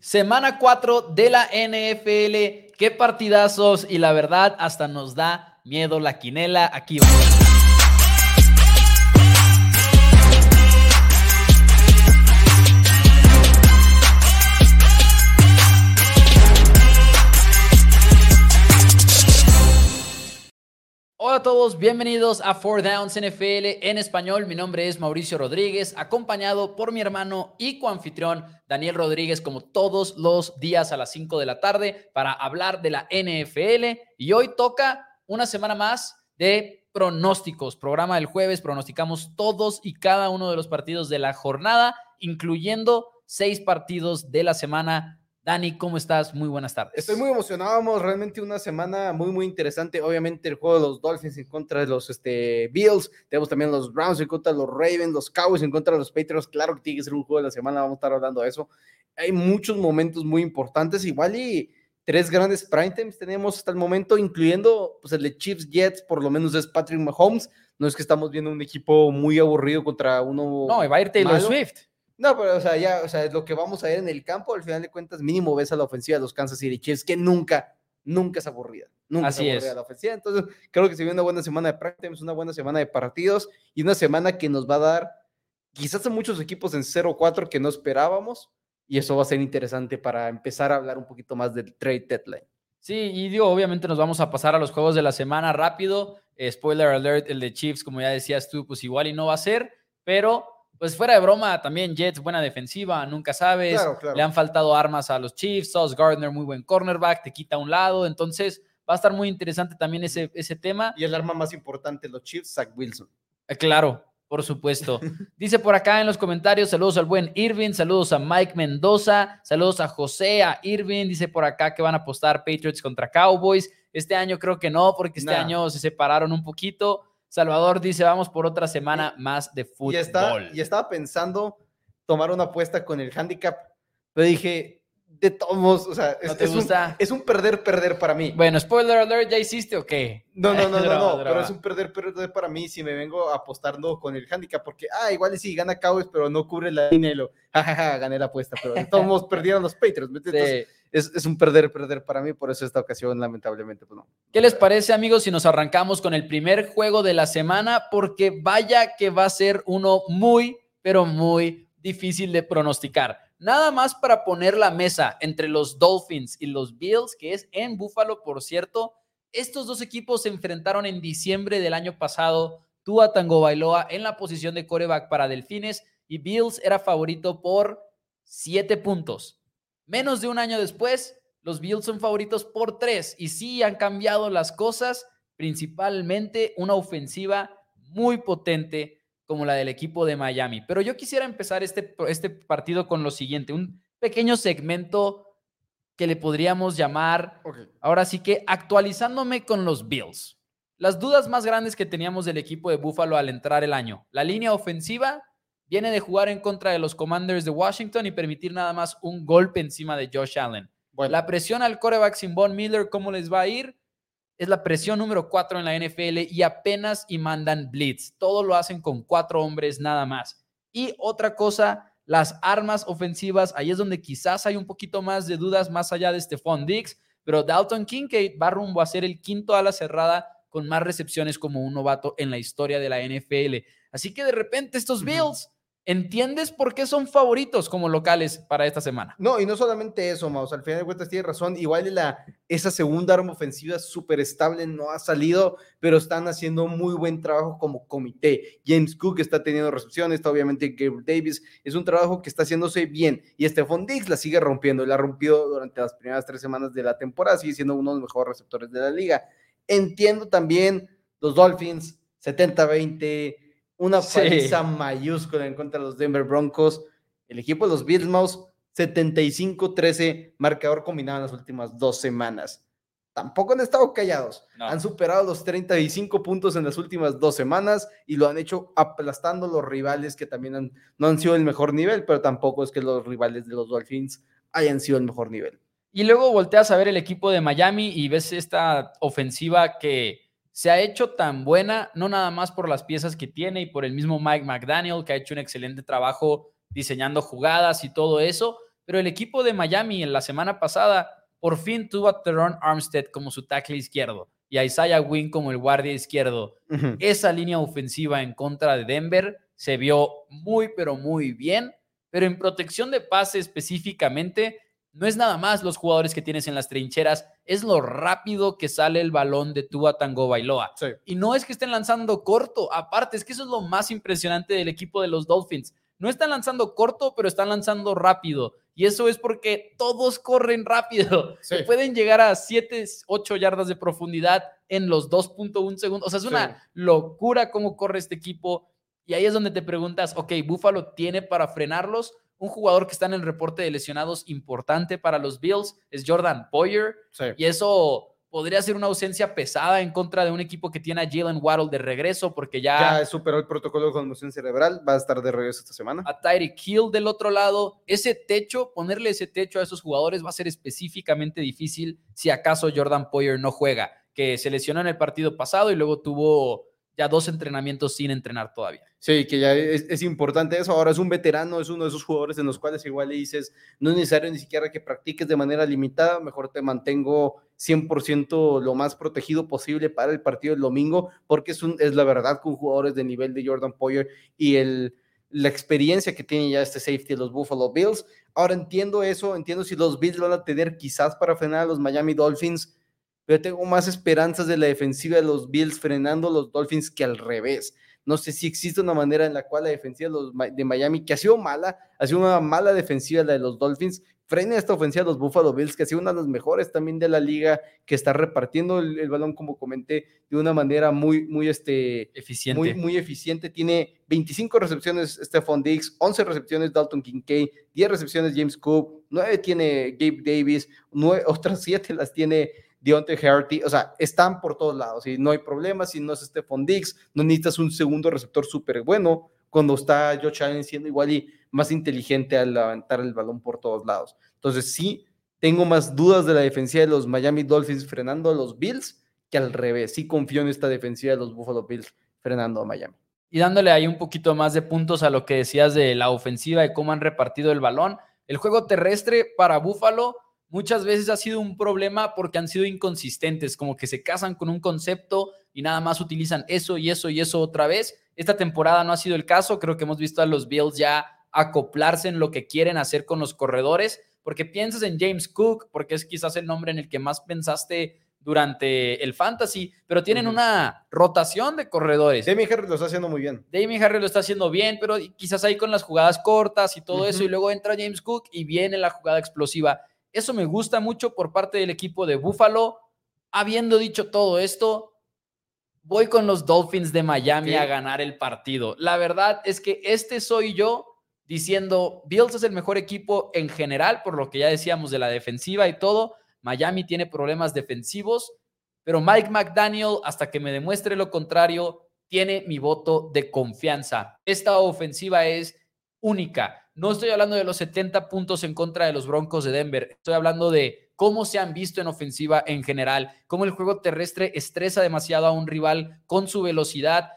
Semana 4 de la NFL. Qué partidazos y la verdad hasta nos da miedo la quinela. Aquí vamos. Hola a todos, bienvenidos a Four Downs NFL en español. Mi nombre es Mauricio Rodríguez, acompañado por mi hermano y coanfitrión Daniel Rodríguez, como todos los días a las 5 de la tarde, para hablar de la NFL. Y hoy toca una semana más de pronósticos. Programa del jueves, pronosticamos todos y cada uno de los partidos de la jornada, incluyendo seis partidos de la semana Dani, ¿cómo estás? Muy buenas tardes. Estoy muy emocionado, vamos, realmente una semana muy, muy interesante. Obviamente el juego de los Dolphins en contra de los este, Bills, tenemos también los Browns en contra de los Ravens, los Cowboys en contra de los Patriots. Claro que tiene que ser un juego de la semana, vamos a estar hablando de eso. Hay muchos momentos muy importantes, igual y tres grandes prime times tenemos hasta el momento, incluyendo pues, el de Chiefs Jets, por lo menos es Patrick Mahomes. No es que estamos viendo un equipo muy aburrido contra uno. No, va a ir Taylor Swift. No, pero o sea, ya, o sea, lo que vamos a ver en el campo, al final de cuentas, mínimo ves a la ofensiva de los Kansas City Chiefs, que nunca, nunca es aburrida. Nunca Así es aburrida la ofensiva. Entonces, creo que se viene una buena semana de práctica, una buena semana de partidos y una semana que nos va a dar quizás a muchos equipos en 0-4 que no esperábamos. Y eso va a ser interesante para empezar a hablar un poquito más del trade deadline. Sí, y digo, obviamente nos vamos a pasar a los juegos de la semana rápido. spoiler alert, el de Chiefs, como ya decías tú, pues igual y no va a ser, pero pues fuera de broma, también Jets, buena defensiva, nunca sabes. Le han faltado armas a los Chiefs, Sauce Gardner, muy buen cornerback, te quita un lado. Entonces, va a estar muy interesante también ese, ese tema. Y el arma más importante, los Chiefs, Zach Wilson. Eh, claro, por supuesto. Dice por acá en los comentarios, saludos al buen Irving, saludos a Mike Mendoza, saludos a José, a Irving. Dice por acá que van a apostar Patriots contra Cowboys. Este año creo que no, porque este año se separaron un poquito. Salvador dice, vamos por otra semana más de fútbol. Y, está, y estaba pensando tomar una apuesta con el handicap, pero dije, de todos o sea, es, Un, perder, perder para mí. Bueno, spoiler alert, ¿ya hiciste o qué? No, no, no, no, no, pero es un perder, perder para mí si me vengo apostando con el handicap, porque, ah, igual sí, gana Cowboys, pero no cubre la línea y lo, jajaja, gané la apuesta, pero de todos perdieron los Patriots, Entonces, es, un perder, perder para mí, por eso esta ocasión lamentablemente pues no. ¿Qué les parece amigos si nos arrancamos con el primer juego de la semana? Porque vaya que va a ser uno muy, pero muy difícil de pronosticar. Nada más para poner la mesa entre los Dolphins y los Bills, que es en Buffalo, por cierto. Estos dos equipos se enfrentaron en diciembre del año pasado. Tua Tango Bailoa en la posición de coreback para Delfines y Bills era favorito por siete puntos. Menos de un año después, los Bills son favoritos por tres y sí han cambiado las cosas, principalmente una ofensiva muy potente como la del equipo de Miami. Pero yo quisiera empezar este, este partido con lo siguiente, un pequeño segmento que le podríamos llamar, ahora sí que actualizándome con los Bills. Las dudas más grandes que teníamos del equipo de Buffalo al entrar el año, la línea ofensiva viene de jugar en contra de los Commanders de Washington y permitir nada más un golpe encima de Josh Allen. La presión al coreback sin Von Miller, ¿cómo les va a ir? Es la presión número cuatro en la NFL y apenas y mandan blitz. Todo lo hacen con cuatro hombres nada más. Y otra cosa, las armas ofensivas, ahí es donde quizás hay un poquito más de dudas más allá de Stephon Diggs, pero Dalton Kincaid va rumbo a ser el quinto a la cerrada con más recepciones como un novato en la historia de la NFL. Así que de repente estos Bills ¿Entiendes por qué son favoritos como locales para esta semana? No, y no solamente eso, Maus, al final de cuentas tiene razón, igual la, esa segunda arma ofensiva súper estable no ha salido, pero están haciendo muy buen trabajo como comité. James Cook está teniendo recepciones, está obviamente Gabriel Davis, es un trabajo que está haciéndose bien, y Stephon Diggs la sigue rompiendo, la ha rompido durante las primeras tres semanas de la temporada, sigue siendo uno de los mejores receptores de la liga. Entiendo también los Dolphins, 70-20, una paliza mayúscula en contra de los Denver Broncos. El equipo de los Bills, 75-13 marcador combinado en las últimas dos semanas. Tampoco han estado callados. Han superado los 35 puntos en las últimas dos semanas y lo han hecho aplastando los rivales que también no han sido el mejor nivel, pero tampoco es que los rivales de los Dolphins hayan sido el mejor nivel. Y luego volteas a ver el equipo de Miami y ves esta ofensiva que se ha hecho tan buena, no nada más por las piezas que tiene y por el mismo Mike McDaniel, que ha hecho un excelente trabajo diseñando jugadas y todo eso, pero el equipo de Miami en la semana pasada por fin tuvo a Teron Armstead como su tackle izquierdo y a Isaiah Wynn como el guardia izquierdo. Esa línea ofensiva en contra de Denver se vio muy, pero muy bien, pero en protección de pase específicamente, no es nada más los jugadores que tienes en las trincheras, es lo rápido que sale el balón de Tua Tango Bailoa. Y no es que estén lanzando corto, aparte, es que eso es lo más impresionante del equipo de los Dolphins. No están lanzando corto, pero están lanzando rápido. Y eso es porque todos corren rápido. Se pueden llegar a 7, 8 yardas de profundidad en los 2.1 segundos. O sea, es una locura cómo corre este equipo. Y ahí es donde te preguntas, ok, Buffalo tiene para frenarlos. Un jugador que está en el reporte de lesionados importante para los Bills es Jordan Poyer. Y eso podría ser una ausencia pesada en contra de un equipo que tiene a Jalen Waddle de regreso porque ya... Ya superó el protocolo de conmoción cerebral, va a estar de regreso esta semana. A Tyreek Hill del otro lado, ese techo, ponerle ese techo a esos jugadores va a ser específicamente difícil si acaso Jordan Poyer no juega, que se lesionó en el partido pasado y luego tuvo ya dos entrenamientos sin entrenar todavía. Sí, que ya es, importante eso. Ahora es un veterano, es uno de esos jugadores en los cuales igual le dices, no es necesario ni siquiera que practiques de manera limitada, mejor te mantengo 100% lo más protegido posible para el partido del domingo, porque es, un, es la verdad con jugadores de nivel de Jordan Poyer y el, la experiencia que tiene ya este safety de los Buffalo Bills. Ahora entiendo eso, entiendo si los Bills van a tener quizás para frenar a los Miami Dolphins pero tengo más esperanzas de la defensiva de los Bills frenando a los Dolphins que al revés. No sé si existe una manera en la cual la defensiva de, los, de Miami, que ha sido mala, ha sido una mala defensiva la de los Dolphins, frene esta ofensiva de los Buffalo Bills, que ha sido una de las mejores también de la liga, que está repartiendo el, balón, como comenté, de una manera muy, muy, este, eficiente. Muy, muy eficiente. Tiene 25 recepciones Stephon Diggs, 11 recepciones Dalton Kincaid, 10 recepciones James Cook, 9 tiene Gabe Davis, 9, otras 7 las tiene Deontay Harty, o sea, están por todos lados y no hay problema si no es Stephon Diggs, no necesitas un segundo receptor súper bueno cuando está Josh Allen siendo igual y más inteligente al levantar el balón por todos lados. Entonces, sí, tengo más dudas de la defensiva de los Miami Dolphins frenando a los Bills que al revés. Sí confío en esta defensiva de los Buffalo Bills frenando a Miami. Y dándole ahí un poquito más de puntos a lo que decías de la ofensiva y cómo han repartido el balón. El juego terrestre para Buffalo muchas veces ha sido un problema porque han sido inconsistentes, como que se casan con un concepto y nada más utilizan eso y eso y eso otra vez. Esta temporada no ha sido el caso, creo que hemos visto a los Bills ya acoplarse en lo que quieren hacer con los corredores, porque piensas en James Cook, porque es quizás el nombre en el que más pensaste durante el fantasy, pero tienen una rotación de corredores. Damien Harris lo está haciendo muy bien. Damien Harris lo está haciendo bien, pero quizás ahí con las jugadas cortas y todo eso, y luego entra James Cook y viene la jugada explosiva. Eso me gusta mucho por parte del equipo de Buffalo. Habiendo dicho todo esto, voy con los Dolphins de Miami a ganar el partido. La verdad es que este soy yo diciendo, Bills es el mejor equipo en general, por lo que ya decíamos de la defensiva y todo. Miami tiene problemas defensivos, pero Mike McDaniel, hasta que me demuestre lo contrario, tiene mi voto de confianza. Esta ofensiva es única. No estoy hablando de los 70 puntos en contra de los Broncos de Denver. Estoy hablando de cómo se han visto en ofensiva en general, cómo el juego terrestre estresa demasiado a un rival con su velocidad.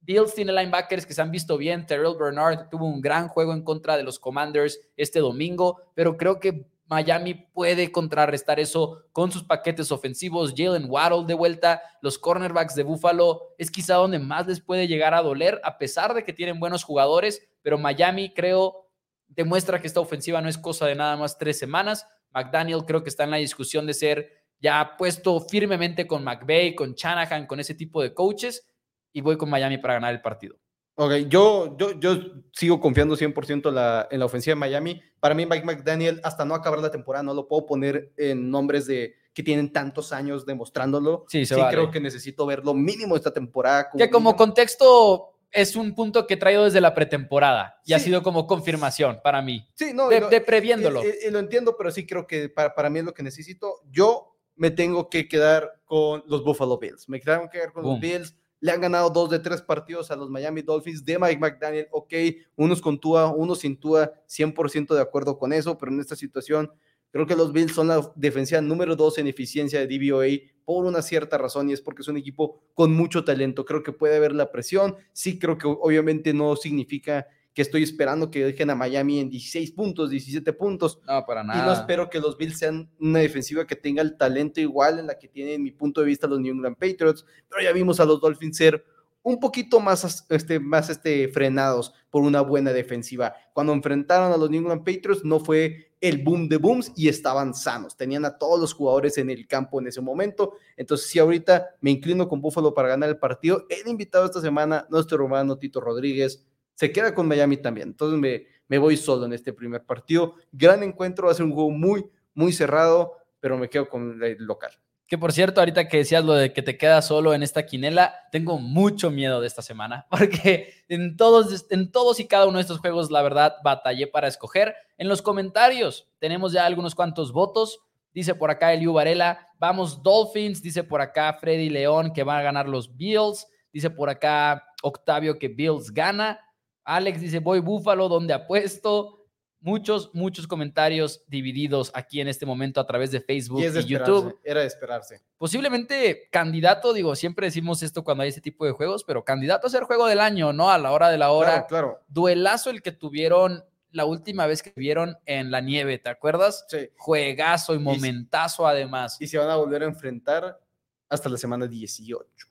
Bills tiene linebackers que se han visto bien. Terrell Bernard tuvo un gran juego en contra de los Commanders este domingo, pero creo que Miami puede contrarrestar eso con sus paquetes ofensivos. Jalen Waddle de vuelta, los cornerbacks de Buffalo es quizá donde más les puede llegar a doler, a pesar de que tienen buenos jugadores, pero Miami creo demuestra que esta ofensiva no es cosa de nada más tres semanas. McDaniel creo que está en la discusión de ser ya puesto firmemente con McVay, con Shanahan, con ese tipo de coaches, y voy con Miami para ganar el partido. Ok, yo, yo, yo sigo confiando 100% la, en la ofensiva de Miami. Para mí, Mike McDaniel, hasta no acabar la temporada, no lo puedo poner en nombres de que tienen tantos años demostrándolo. Sí, sí creo que necesito verlo mínimo esta temporada. que como contexto, es un punto que he traído desde la pretemporada y ha sido como confirmación para mí. Sí, no, de, previéndolo. Y, lo entiendo, pero sí creo que para, para, mí es lo que necesito. Yo me tengo que quedar con los Buffalo Bills. Me tengo que quedar con los Bills. Le han ganado dos de tres partidos a los Miami Dolphins de Mike McDaniel. Ok, unos con Tua, unos sin Tua, 100% de acuerdo con eso, pero en esta situación Creo que los Bills son la defensiva número dos en eficiencia de DVOA por una cierta razón y es porque es un equipo con mucho talento. Creo que puede haber la presión. Sí, creo que obviamente no significa que estoy esperando que dejen a Miami en 16 puntos, 17 puntos. No, para nada. Y no espero que los Bills sean una defensiva que tenga el talento igual en la que tienen, en mi punto de vista, los New England Patriots. Pero ya vimos a los Dolphins ser un poquito más, este, más este, frenados por una buena defensiva. Cuando enfrentaron a los New England Patriots no fue el boom de booms y estaban sanos. Tenían a todos los jugadores en el campo en ese momento. Entonces, si ahorita me inclino con Buffalo para ganar el partido, el invitado esta semana, nuestro hermano Tito Rodríguez, se queda con Miami también. Entonces, me, me voy solo en este primer partido. Gran encuentro, va a ser un juego muy, muy cerrado, pero me quedo con el local. Que por cierto, ahorita que decías lo de que te quedas solo en esta quinela, tengo mucho miedo de esta semana, porque en todos, en todos y cada uno de estos juegos, la verdad, batallé para escoger. En los comentarios tenemos ya algunos cuantos votos. Dice por acá Eliu Varela, vamos Dolphins. Dice por acá Freddy León que van a ganar los Bills. Dice por acá Octavio que Bills gana. Alex dice voy Búfalo, donde apuesto muchos, muchos comentarios divididos aquí en este momento a través de Facebook y, YouTube. Era de esperarse. Posiblemente candidato, digo, siempre decimos esto cuando hay este tipo de juegos, pero candidato a ser juego del año, ¿no? A la hora de la hora. Claro, claro. Duelazo el que tuvieron la última vez que vieron en la nieve, ¿te acuerdas? Sí. Juegazo y momentazo además. Y se van a volver a enfrentar hasta la semana 18.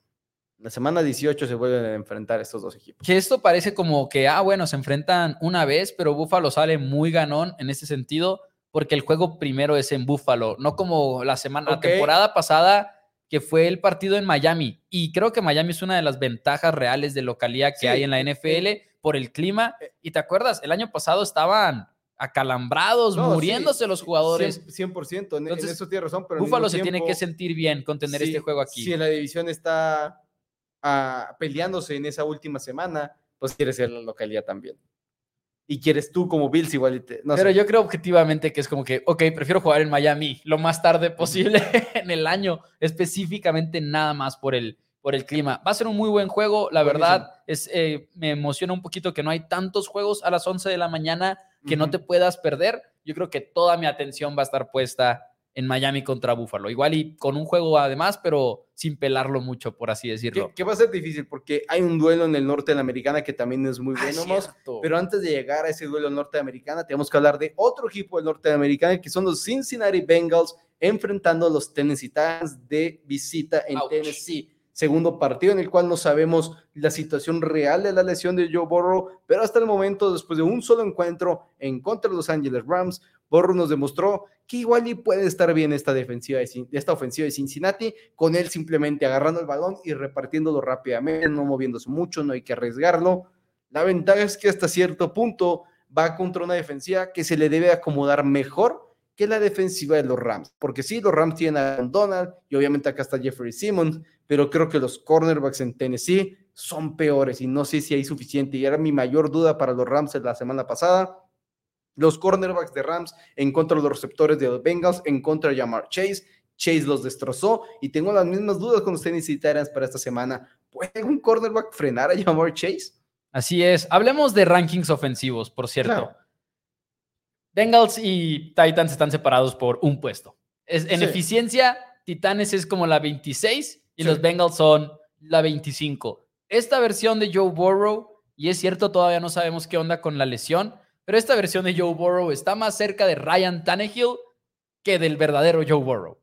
La semana 18 se vuelven a enfrentar estos dos equipos. Que esto parece como que, ah, bueno, se enfrentan una vez, pero Búfalo sale muy ganón en ese sentido, porque el juego primero es en Búfalo, no como la semana, la temporada pasada, que fue el partido en Miami. Y creo que Miami es una de las ventajas reales de localía que hay en la NFL por el clima. Eh. Y te acuerdas, el año pasado estaban acalambrados, muriéndose los jugadores. 100%, en, eso tiene razón. Pero Búfalo se tiene que sentir bien con tener este juego aquí. Si la división está peleándose en esa última semana, pues quieres ser la localidad también. Y quieres tú como Bills igual. Pero yo creo objetivamente que es como que, ok, prefiero jugar en Miami lo más tarde posible en el año, específicamente nada más por el, por el clima. Va a ser un muy buen juego, la verdad, es, eh, me emociona un poquito que no hay tantos juegos a las 11 de la mañana que no te puedas perder. Yo creo que toda mi atención va a estar puesta en Miami contra Buffalo. Igual y con un juego además, pero sin pelarlo mucho, por así decirlo. Que, va a ser difícil porque hay un duelo en el norte de la americana que también es muy ah, bueno, pero antes de llegar a ese duelo norteamericana, tenemos que hablar de otro equipo del norte de americana que son los Cincinnati Bengals enfrentando a los Tennessee Titans de visita en Tennessee segundo partido en el cual no sabemos la situación real de la lesión de Joe Burrow, pero hasta el momento, después de un solo encuentro en contra de los Angeles Rams, Burrow nos demostró que igual y puede estar bien esta defensiva de, esta ofensiva de Cincinnati, con él simplemente agarrando el balón y repartiéndolo rápidamente, no moviéndose mucho, no hay que arriesgarlo. La ventaja es que hasta cierto punto va contra una defensiva que se le debe acomodar mejor que la defensiva de los Rams, porque sí, los Rams tienen a Donald y obviamente acá está Jeffrey Simmons, pero creo que los cornerbacks en Tennessee son peores y no sé si hay suficiente. Y era mi mayor duda para los Rams la semana pasada. Los cornerbacks de Rams en contra de los receptores de los Bengals, en contra de Jamar Chase. Chase los destrozó y tengo las mismas dudas con los Tennessee Titans para esta semana. ¿Puede un cornerback frenar a Jamar Chase? Así es. Hablemos de rankings ofensivos, por cierto. Bengals y Titans están separados por un puesto. Es, en eficiencia, Titanes es como la 26 y los Bengals son la 25. Esta versión de Joe Burrow, y es cierto, todavía no sabemos qué onda con la lesión, pero esta versión de Joe Burrow está más cerca de Ryan Tannehill que del verdadero Joe Burrow.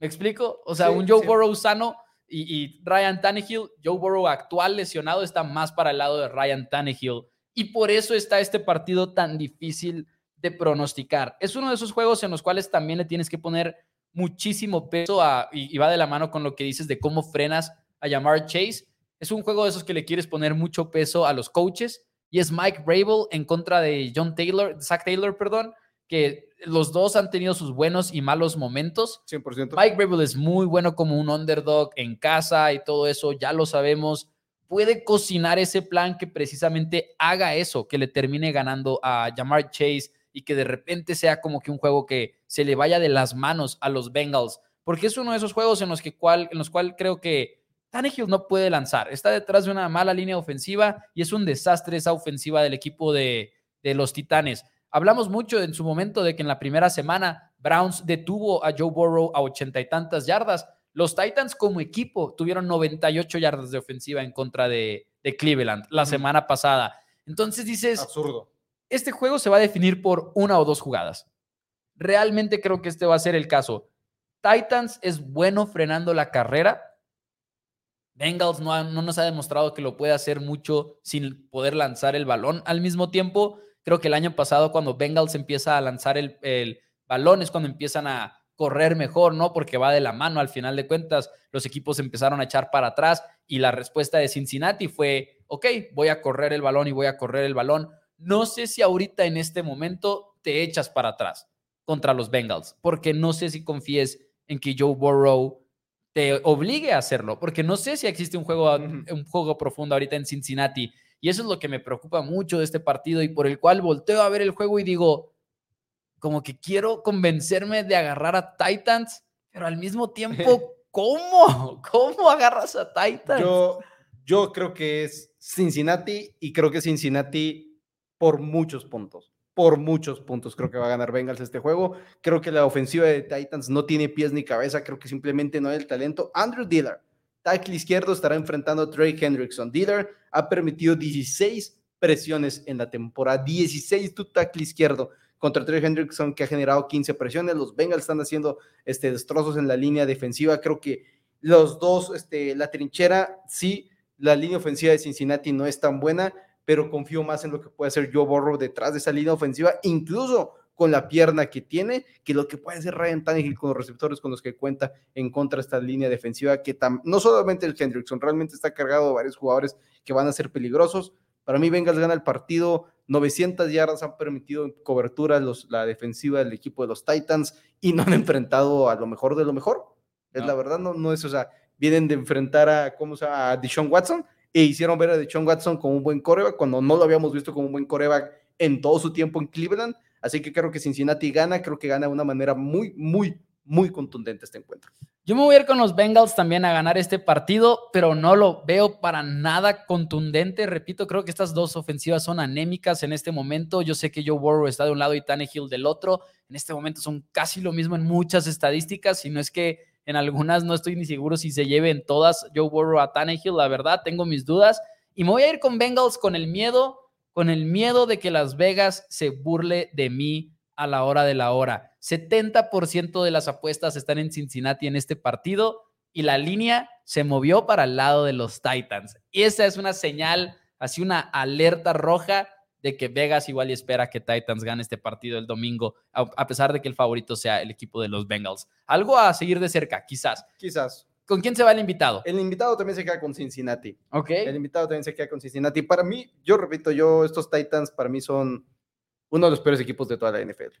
¿Me explico? O sea, un Joe Burrow sano y, Ryan Tannehill, Joe Burrow actual lesionado, está más para el lado de Ryan Tannehill. Y por eso está este partido tan difícil de pronosticar. Es uno de esos juegos en los cuales también le tienes que poner muchísimo peso a, y, va de la mano con lo que dices de cómo frenas a llamar Chase. Es un juego de esos que le quieres poner mucho peso a los coaches y es Mike Rabel en contra de John Taylor, Zach Taylor, perdón, que los dos han tenido sus buenos y malos momentos. 100%. Mike Rabel es muy bueno como un underdog en casa y todo eso, ya lo sabemos. Puede cocinar ese plan que precisamente haga eso, que le termine ganando a Jamar Chase y que de repente sea como que un juego que se le vaya de las manos a los Bengals, porque es uno de esos juegos en los que cual, en los cuales creo que Tannehill no puede lanzar, está detrás de una mala línea ofensiva y es un desastre esa ofensiva del equipo de, de los Titanes. Hablamos mucho en su momento de que en la primera semana Browns detuvo a Joe Burrow a ochenta y tantas yardas. Los Titans como equipo tuvieron 98 yardas de ofensiva en contra de, de Cleveland la semana pasada. Entonces dices, Absurdo. Este juego se va a definir por una o dos jugadas. Realmente creo que este va a ser el caso. Titans es bueno frenando la carrera. Bengals no, no nos ha demostrado que lo puede hacer mucho sin poder lanzar el balón al mismo tiempo. Creo que el año pasado cuando Bengals empieza a lanzar el, el balón es cuando empiezan a correr mejor, ¿no? Porque va de la mano al final de cuentas. Los equipos empezaron a echar para atrás y la respuesta de Cincinnati fue, ok, voy a correr el balón y voy a correr el balón. No sé si ahorita en este momento te echas para atrás contra los Bengals, porque no sé si confíes en que Joe Burrow te obligue a hacerlo, porque no sé si existe un juego, un juego profundo ahorita en Cincinnati. Y eso es lo que me preocupa mucho de este partido y por el cual volteo a ver el juego y digo, como que quiero convencerme de agarrar a Titans, pero al mismo tiempo, ¿cómo? ¿Cómo agarras a Titans? Yo, yo creo que es Cincinnati y creo que Cincinnati por muchos puntos. Por muchos puntos creo que va a ganar Bengals este juego. Creo que la ofensiva de Titans no tiene pies ni cabeza. Creo que simplemente no hay el talento. Andrew Dillard, tackle izquierdo, estará enfrentando a Drake Hendrickson. Dillard ha permitido 16 presiones en la temporada. 16 tu tackle izquierdo contra Drake Hendrickson que ha generado 15 presiones. Los Bengals están haciendo este, destrozos en la línea defensiva. Creo que los dos, este, la trinchera, sí, la línea ofensiva de Cincinnati no es tan buena, pero confío más en lo que puede hacer Joe Burrow detrás de esa línea ofensiva, incluso con la pierna que tiene, que lo que puede hacer Ryan Tannehill con los receptores con los que cuenta en contra de esta línea defensiva, que no solamente el Hendrickson, realmente está cargado de varios jugadores que van a ser peligrosos. Para mí, Bengals gana el partido, 900 yardas han permitido en cobertura los, la defensiva del equipo de los Titans y no han enfrentado a lo mejor de lo mejor. Es No. la verdad, no, no es, o sea, vienen de enfrentar a, ¿cómo se llama? A Deshaun Watson e hicieron ver a Deshaun Watson como un buen coreback cuando no lo habíamos visto como un buen coreback en todo su tiempo en Cleveland. Así que creo que Cincinnati gana, creo que gana de una manera muy, muy, muy contundente este encuentro. Yo me voy a ir con los Bengals también a ganar este partido, pero no lo veo para nada contundente. Repito, creo que estas dos ofensivas son anémicas en este momento. Yo sé que Joe Burrow está de un lado y Tannehill del otro. En este momento son casi lo mismo en muchas estadísticas, si no es que en algunas no estoy ni seguro si se lleven todas Joe Burrow a Tannehill. La verdad, tengo mis dudas. Y me voy a ir con Bengals con el miedo, con el miedo de que Las Vegas se burle de mí a la hora de la hora. 70% de las apuestas están en Cincinnati en este partido y la línea se movió para el lado de los Titans. Y esa es una señal, así una alerta roja de que Vegas igual y espera que Titans gane este partido el domingo, a, pesar de que el favorito sea el equipo de los Bengals. Algo a seguir de cerca, quizás. Quizás. ¿Con quién se va el invitado? El invitado también se queda con Cincinnati. Ok. El invitado también se queda con Cincinnati. Para mí, yo repito, yo, estos Titans para mí son uno de los peores equipos de toda la NFL.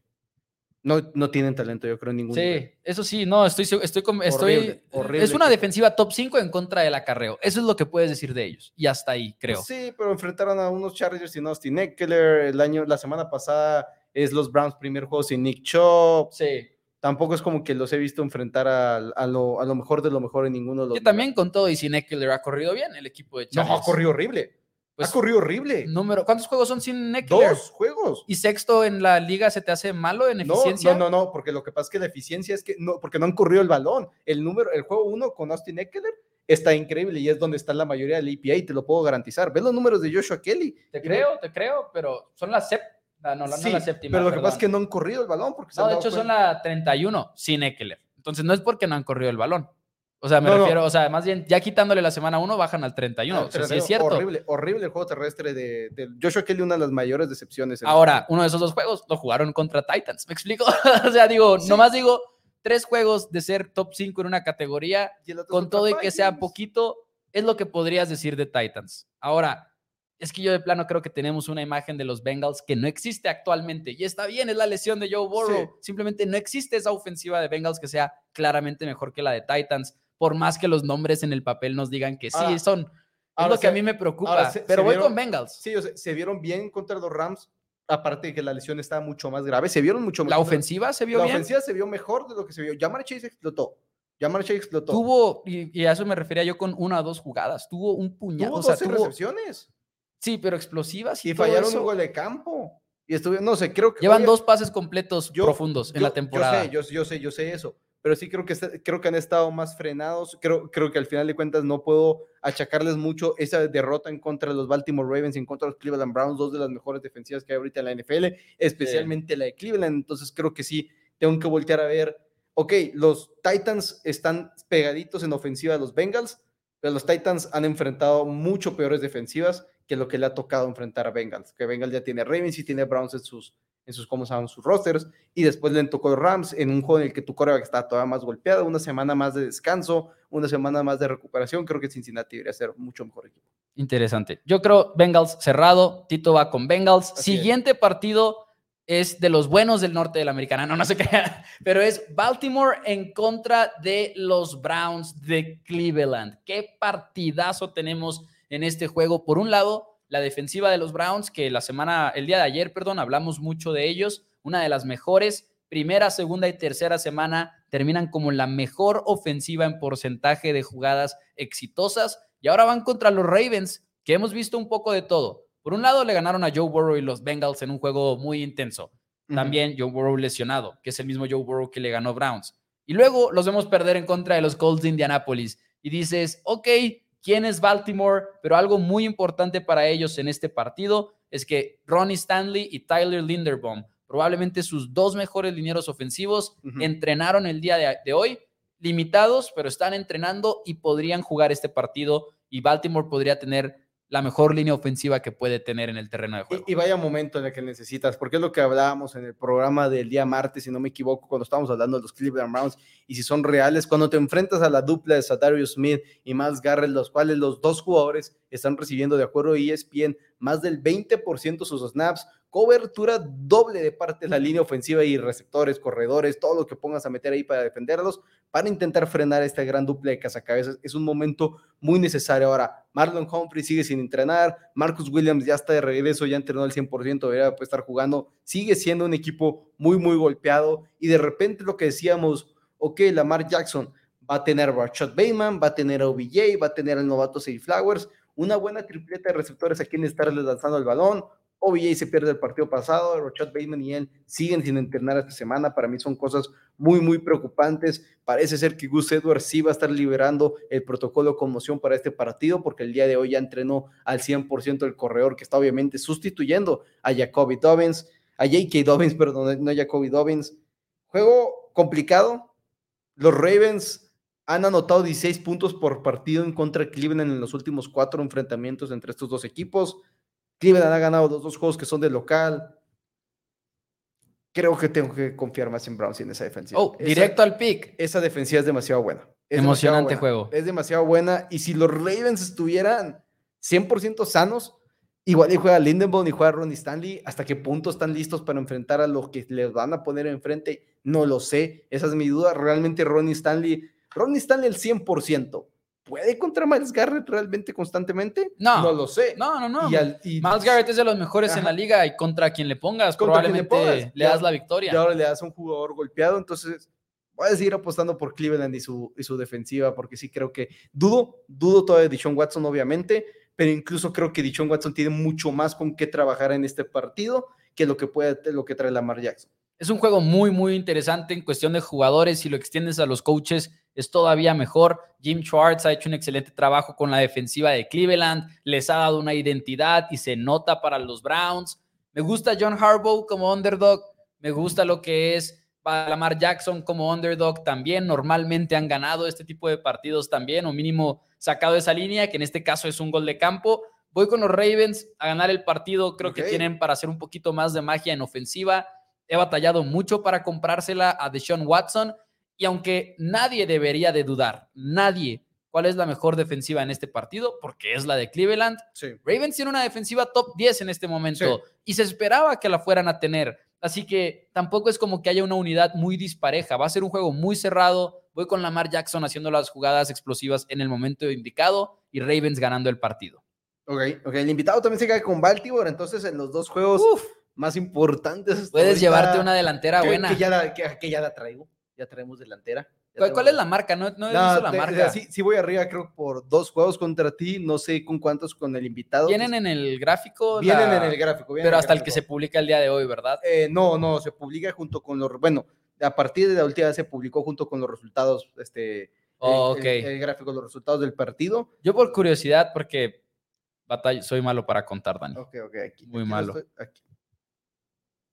No, no tienen talento, yo creo, en ningún nivel. Sí, eso sí, no, estoy, estoy, estoy Horrible, es una defensiva top 5 en contra del acarreo. Eso es lo que puedes decir de ellos. Y hasta ahí, creo. Sí, pero enfrentaron a unos Chargers sin Austin Eckler. El año, la semana pasada es los Browns primer juego sin Nick Chubb. Sí. Tampoco es como que los he visto enfrentar a, a lo, a lo mejor de lo mejor en ninguno de los. Que también con todo y sin Eckler ha corrido bien el equipo de No, Chargers. ha corrido horrible. Pues, ha corrido horrible. número, ¿Cuántos juegos son sin Eckler? Dos juegos. ¿Y sexto en la liga se te hace malo en No, eficiencia? no, no, no, porque lo que pasa es que la eficiencia es que no, porque no han corrido el balón. El número, el juego uno con Austin Eckler está increíble y es donde está la mayoría del APA y te lo puedo garantizar. Ve los números de Joshua Kelly. Te creo, te creo, pero son las séptimas. No, no, no Sí, la séptima. pero lo que pasa es que no han corrido el balón porque No, de hecho son la 31 sin Eckler. Entonces no es porque no han corrido el balón. O sea, me No, no. refiero, o sea, más bien ya quitándole la semana 1 bajan al 31. Ah, o sea, sí pero es cierto. Horrible, horrible el juego terrestre de, de Joshua Kelly, una de las mayores decepciones. Ahora, uno de esos dos juegos lo jugaron contra Titans. ¿Me explico? o sea, digo, Sí. nomás digo, tres juegos de ser top 5 en una categoría, el con todo y que sea poquito, es lo que podrías decir de Titans. Ahora, es que yo de plano creo que tenemos una imagen de los Bengals que no existe actualmente. Y está bien, es la lesión de Joe Burrow. Sí. Simplemente no existe esa ofensiva de Bengals que sea claramente mejor que la de Titans, por más que los nombres en el papel nos digan que sí Ahora- son. Es lo que a se- mí me preocupa. se- pero se voy vieron- con Bengals. Sí, o sea, se vieron bien contra los Rams, aparte de que la lesión estaba mucho más grave. Se vieron mucho La mejor. ofensiva se vio la bien. ofensiva se vio mejor de lo que se vio. Jamar Chase explotó. Jamar Chase explotó. Tuvo, y, y a eso me refería yo con una o dos jugadas. Tuvo un puñado. Tuvo o sea, 12 tuvo- recepciones sí, pero explosivas y, y fallaron eso. un gol de campo. Y estuvieron, no sé, creo que. Llevan oye, dos pases completos yo- profundos en yo- la temporada. Yo sé, yo, yo sé, yo sé eso. Pero sí creo que, creo que han estado más frenados. Creo, creo que al final de cuentas no puedo achacarles mucho esa derrota en contra de los Baltimore Ravens y en contra de los Cleveland Browns, dos de las mejores defensivas que hay ahorita en la NFL, especialmente la de Cleveland. Entonces creo que sí, tengo que voltear a ver, ok, los Titans están pegaditos en ofensiva a los Bengals, pero los Titans han enfrentado mucho peores defensivas que lo que le ha tocado enfrentar a Bengals, que Bengals ya tiene Ravens y tiene Browns en sus, en sus, ¿cómo se llaman? sus rosters, y después le tocó Rams en un juego en el que tu coreback está todavía más golpeado, una semana más de descanso, una semana más de recuperación, creo que Cincinnati debería ser mucho mejor equipo. Interesante. Yo creo Bengals cerrado, Tito va con Bengals. Siguiente partido es de los buenos del norte de la americana, no, no sé qué, pero es Baltimore en contra de los Browns de Cleveland. Qué partidazo tenemos en este juego. Por un lado, la defensiva de los Browns, que la semana, el día de ayer, perdón, hablamos mucho de ellos, una de las mejores. Primera, segunda y tercera semana terminan como la mejor ofensiva en porcentaje de jugadas exitosas. Y ahora van contra los Ravens, que hemos visto un poco de todo. Por un lado, le ganaron a Joe Burrow y los Bengals en un juego muy intenso. También Joe Burrow lesionado, que es el mismo Joe Burrow que le ganó Browns. Y luego los vemos perder en contra de los Colts de Indianapolis. Y dices, ok, quién es Baltimore, pero algo muy importante para ellos en este partido es que Ronnie Stanley y Tyler Linderbaum, probablemente sus dos mejores linieros ofensivos, entrenaron el día de, de, hoy, limitados, pero están entrenando y podrían jugar este partido y Baltimore podría tener la mejor línea ofensiva que puede tener en el terreno de juego. Y, vaya momento en el que necesitas, porque es lo que hablábamos en el programa del día martes, si no me equivoco, cuando estábamos hablando de los Cleveland Browns, y si son reales, cuando te enfrentas a la dupla de Sadario Smith y Miles Garrett, los cuales los dos jugadores están recibiendo, de acuerdo a ESPN, más del 20% de sus snaps, cobertura doble de parte de la línea ofensiva y receptores, corredores, todo lo que pongas a meter ahí para defenderlos, para intentar frenar esta gran dupla de cazacabezas. Es un momento muy necesario. Ahora, Marlon Humphrey sigue sin entrenar, Marcus Williams ya está de regreso, ya entrenó al 100%, debería estar jugando, sigue siendo un equipo muy, muy golpeado y de repente lo que decíamos, ok, Lamar Jackson va a tener a Rashad Bateman, va a tener a OBJ, va a tener al novato Say Flowers, una buena tripleta de receptores a quienes estarles lanzando el balón, OBJ se pierde el partido pasado, Rochat Bateman y él siguen sin entrenar esta semana. Para mí son cosas muy, muy preocupantes. Parece ser que Gus Edwards sí va a estar liberando el protocolo de conmoción para este partido, porque el día de hoy ya entrenó al 100% el corredor, que está obviamente sustituyendo a Jacoby Dobbins, a J.K. Dobbins, perdón, no a Jacoby Dobbins. Juego complicado. Los Ravens han anotado 16 puntos por partido en contra de Cleveland en los últimos cuatro enfrentamientos entre estos dos equipos. Cleveland ha ganado los dos juegos que son de local. Creo que tengo que confiar más en Browns y en esa defensiva. Oh, directo al pick. Esa defensiva es demasiado buena. Emocionante juego. Es demasiado buena. Y si los Ravens estuvieran 100% sanos, igual y juega Lindenbaum y juega Ronnie Stanley. ¿Hasta qué punto están listos para enfrentar a los que les van a poner enfrente? No lo sé. Esa es mi duda. Realmente Ronnie Stanley, Ronnie Stanley el 100%. ¿Puede contra Miles Garrett realmente constantemente? No. No lo sé. No, no, no. Y Miles Garrett es de los mejores en la liga y contra quien le pongas, probablemente le, das la victoria. Y ahora le das a un jugador golpeado, entonces voy a seguir apostando por Cleveland y su, y su defensiva, porque sí creo que dudo, dudo todavía de Dishon Watson, obviamente, pero incluso creo que Dishon Watson tiene mucho más con qué trabajar en este partido que lo que puede, lo que trae Lamar Jackson. Es un juego muy, muy interesante en cuestión de jugadores. Si lo extiendes a los coaches, es todavía mejor. Jim Schwartz ha hecho un excelente trabajo con la defensiva de Cleveland, les ha dado una identidad y se nota para los Browns. Me gusta John Harbaugh como underdog, me gusta lo que es Lamar Jackson como underdog también. Normalmente han ganado este tipo de partidos también, o mínimo sacado esa línea, que en este caso es un gol de campo. Voy con los Ravens a ganar el partido. Creo que tienen para hacer un poquito más de magia en ofensiva. He batallado mucho para comprársela a Deshaun Watson y aunque nadie debería de dudar, nadie, cuál es la mejor defensiva en este partido, porque es la de Cleveland, Ravens tiene una defensiva top 10 en este momento y se esperaba que la fueran a tener. Así que tampoco es como que haya una unidad muy dispareja. Va a ser un juego muy cerrado. Voy con Lamar Jackson haciendo las jugadas explosivas en el momento indicado y Ravens ganando el partido. Ok, ok. El invitado también se cae con Baltimore. Entonces, en los dos juegos más importantes. Puedes llevarte una delantera buena. Que ya, que ya la traigo ya traemos delantera. ¿Cuál, es la marca? No, no he visto la marca. Sí, sí, voy arriba, creo, por dos juegos contra ti. No sé con cuántos con el invitado. ¿Vienen en el gráfico? Vienen en el gráfico. pero hasta el que se publica el día de hoy, ¿verdad? Eh, no, no, se publica junto con los. Bueno, a partir de la última vez se publicó junto con los resultados, este, Oh, el, ok. el- el gráfico de los resultados del partido. Yo por curiosidad, porque batalla, soy malo para contar, Dani. Ok, ok, aquí. Muy aquí malo. estoy- aquí.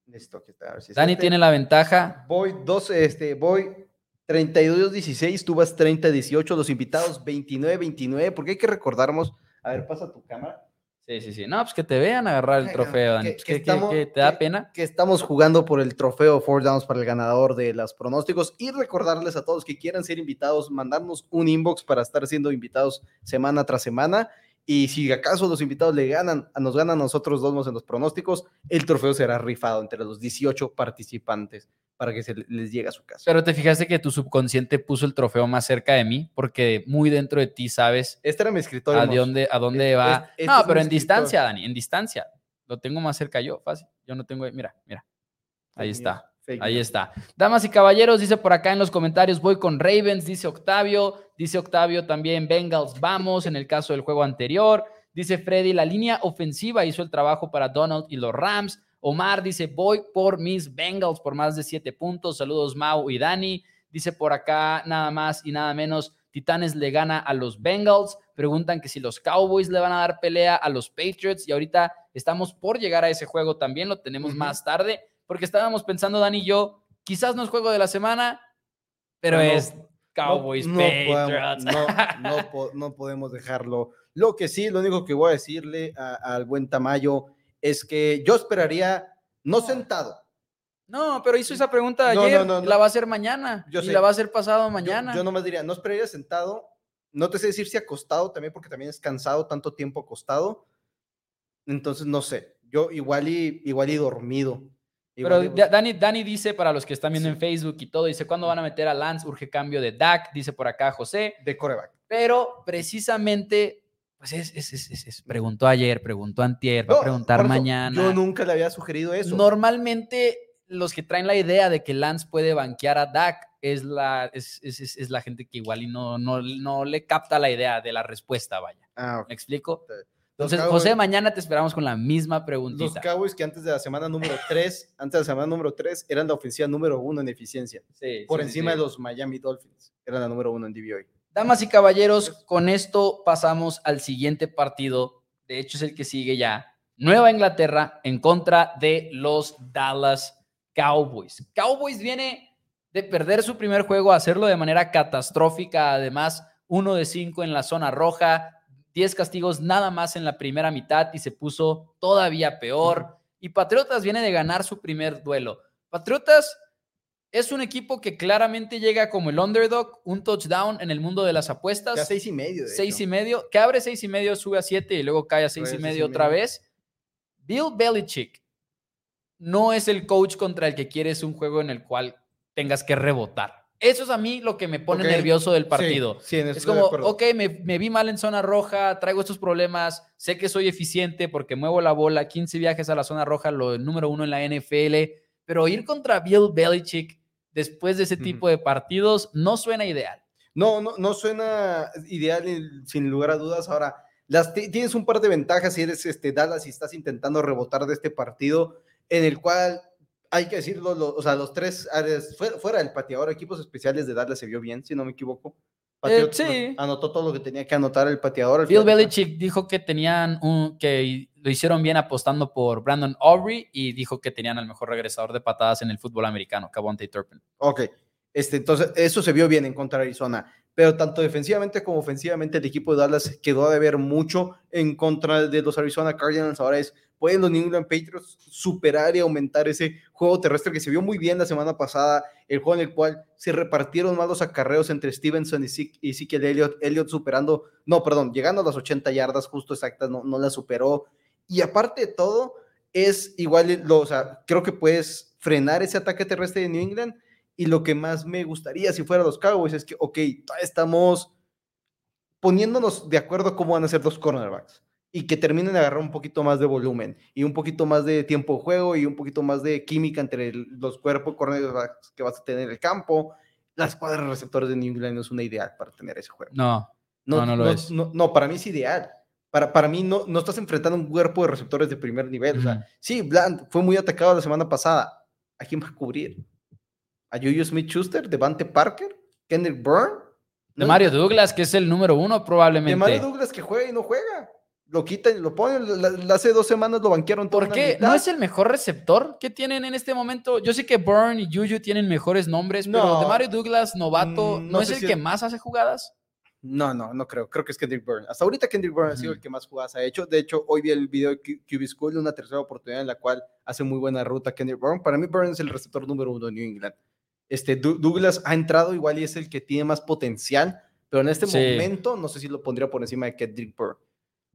Listo, está. si Dani este. tiene la ventaja. Voy 12, este, voy 32-16, tú vas 30-18, los invitados 29-29, porque hay que recordarnos, a ver, pasa tu cámara, Sí, sí, sí. No, pues que te vean agarrar el trofeo, Dani. que- Pues, que. ¿Te da pena? que estamos jugando por el trofeo Four Downs para el ganador de los pronósticos y recordarles a todos que quieran ser invitados, mandarnos un inbox para estar siendo invitados semana tras semana. Y si acaso los invitados le ganan, nos ganan a nosotros dos en los pronósticos, el trofeo será rifado entre los 18 participantes para que se les llegue a su casa. Pero te fijaste que tu subconsciente puso el trofeo más cerca de mí, porque muy dentro de ti sabes Este era mi escritorio. a Mos. dónde, a dónde Este- va. este- no, pero en escritorio. distancia, Dani, en distancia. Lo tengo más cerca yo, fácil. Yo no tengo, mira, mira. Ahí está. Fake Ahí está. Damas y caballeros, dice por acá en los comentarios, voy con Ravens, dice Octavio, dice Octavio también Bengals, vamos, en el caso del juego anterior. Dice Freddy, la línea ofensiva hizo el trabajo para Donald y los Rams. Omar dice, voy por mis Bengals por más de siete puntos. Saludos Mau y Dani. Dice por acá nada más y nada menos, Titanes le gana a los Bengals. Preguntan que si los Cowboys le van a dar pelea a los Patriots y ahorita estamos por llegar a ese juego también, lo tenemos más tarde, porque estábamos pensando Dani y yo, quizás no es juego de la semana, pero no- es Cowboys no, Patriots. podemos, no, no po- no podemos dejarlo. Lo que sí, lo único que voy a decirle al buen Tamayo es que yo esperaría, no sentado. No, pero hizo esa pregunta ayer, no, no, no. la va a hacer mañana Yo y sé. la va a hacer pasado Yo- mañana. Yo, nomás diría, no esperaría sentado. No te sé decir si acostado también, porque también es cansado tanto tiempo acostado. Entonces, no sé. Yo igual y, igual y dormido. Pero Dani, Dani dice para los que están viendo Sí. en Facebook y todo, dice, ¿cuándo van a meter a Lance? Urge cambio de Dak, dice por acá José. de coreback. Pero precisamente, pues es, es- es- es- preguntó ayer, preguntó antier, va a preguntar eso, mañana. Yo nunca le había sugerido eso. Normalmente los que traen la idea de que Lance puede banquear a Dak es la, es, es- es- es la gente que igual y no, no, no le capta la idea de la respuesta, vaya. Ah. ¿Me explico? Entonces, Cowboys- José, mañana te esperamos con la misma Los preguntita. Cowboys que antes de la semana número 3, antes de la semana número 3, eran la ofensiva número uno en eficiencia. Sí, Por sí, encima sí. de los Miami Dolphins. Eran la número uno en DVOA. Damas y caballeros, con esto pasamos al siguiente partido. De hecho, es el que sigue ya. Nueva Inglaterra en contra de los Dallas Cowboys. Cowboys viene de perder su primer juego, a hacerlo de manera catastrófica. Además, uno de cinco en la zona roja, 10 castigos nada más en la primera mitad y se puso todavía peor. Y Patriotas viene de ganar su primer duelo. Patriotas es un equipo que claramente llega como el underdog, un touchdown en el mundo de las apuestas. Ya seis y medio. de seis hecho. y medio, que abre seis y medio, sube a siete y luego cae a seis y medio seis y otra medio. vez. Bill Belichick no es el coach contra el que quieres un juego en el cual tengas que rebotar. Eso es a mí lo que me pone nervioso del Sí, partido. Sí, en eso Es como, ok, me, me vi mal en zona roja, traigo estos problemas, sé que soy eficiente porque muevo la bola, 15 viajes a la zona roja, lo número uno en la NFL, pero ir contra Bill Belichick después de ese tipo de partidos no suena ideal. No, no, no suena ideal en- sin lugar a dudas. Ahora, las, ti- tienes un par de ventajas si eres este, Dallas y estás intentando rebotar de este partido, en el cual hay que decirlo, lo- o sea, los tres, áreas- fuera, fuera del pateador, equipos especiales de Dallas se vio bien, si no me equivoco. Patriot- sí. Anotó todo lo que tenía que anotar el pateador. al Bill. Belichick dijo que tenían un, que lo hicieron bien apostando por Brandon Aubrey y dijo que tenían al mejor regresador de patadas en el fútbol americano, Cavonte Turpin. Ok, este, entonces eso se vio bien en contra de Arizona, pero tanto defensivamente como ofensivamente el equipo de Dallas quedó a deber mucho en contra de los Arizona Cardinals. Ahora es, pueden los New England Patriots superar y aumentar ese juego terrestre que se vio muy bien la semana pasada, el juego en el cual se repartieron más los acarreos entre Stevenson y Ezekiel Elliott, Elliott superando, no, perdón, llegando a las 80 yardas justo exactas, no, no la superó. Y aparte de todo, es igual, lo, o sea, creo que puedes frenar ese ataque terrestre de New England y lo que más me gustaría si fuera los Cowboys es que, ok, estamos poniéndonos de acuerdo cómo van a ser los cornerbacks y que terminen de agarrar un poquito más de volumen y un poquito más de tiempo de juego y un poquito más de química entre el- los cuerpos cornerbacks que vas a tener en el campo. La escuadra de receptores de New England no es una ideal para tener ese juego. No, No, no lo es. No, no, para mí es ideal. Para, para mí no, no estás enfrentando un cuerpo de receptores de primer nivel. O sea, sí, Bland fue muy atacado la semana pasada. ¿A quién va a cubrir? A Juju Smith-Schuster, Devante Parker, Kendrick Byrne. De Mario Douglas, que es el número uno probablemente. De Mario Douglas que juega y no juega. Lo quitan y lo ponen. hace dos semanas lo banquearon todo. ¿Por qué? ¿No es el mejor receptor que tienen en este momento? Yo sé que Byrne y Juju tienen mejores nombres, pero de Mario Douglas, novato, ¿no, ¿no es el que más hace jugadas? No, no, no creo. Creo que es Kendrick Byrne. Hasta ahorita Kendrick Byrne ha sido el que más jugadas ha hecho. De hecho, hoy vi el video de QB School, una tercera oportunidad en la cual hace muy buena ruta Kendrick Byrne. Para mí, Byrne es el receptor número uno de New England. Este, Douglas ha entrado igual y es el que tiene más potencial, pero en este momento no sé si lo pondría por encima de Kendrick Byrne.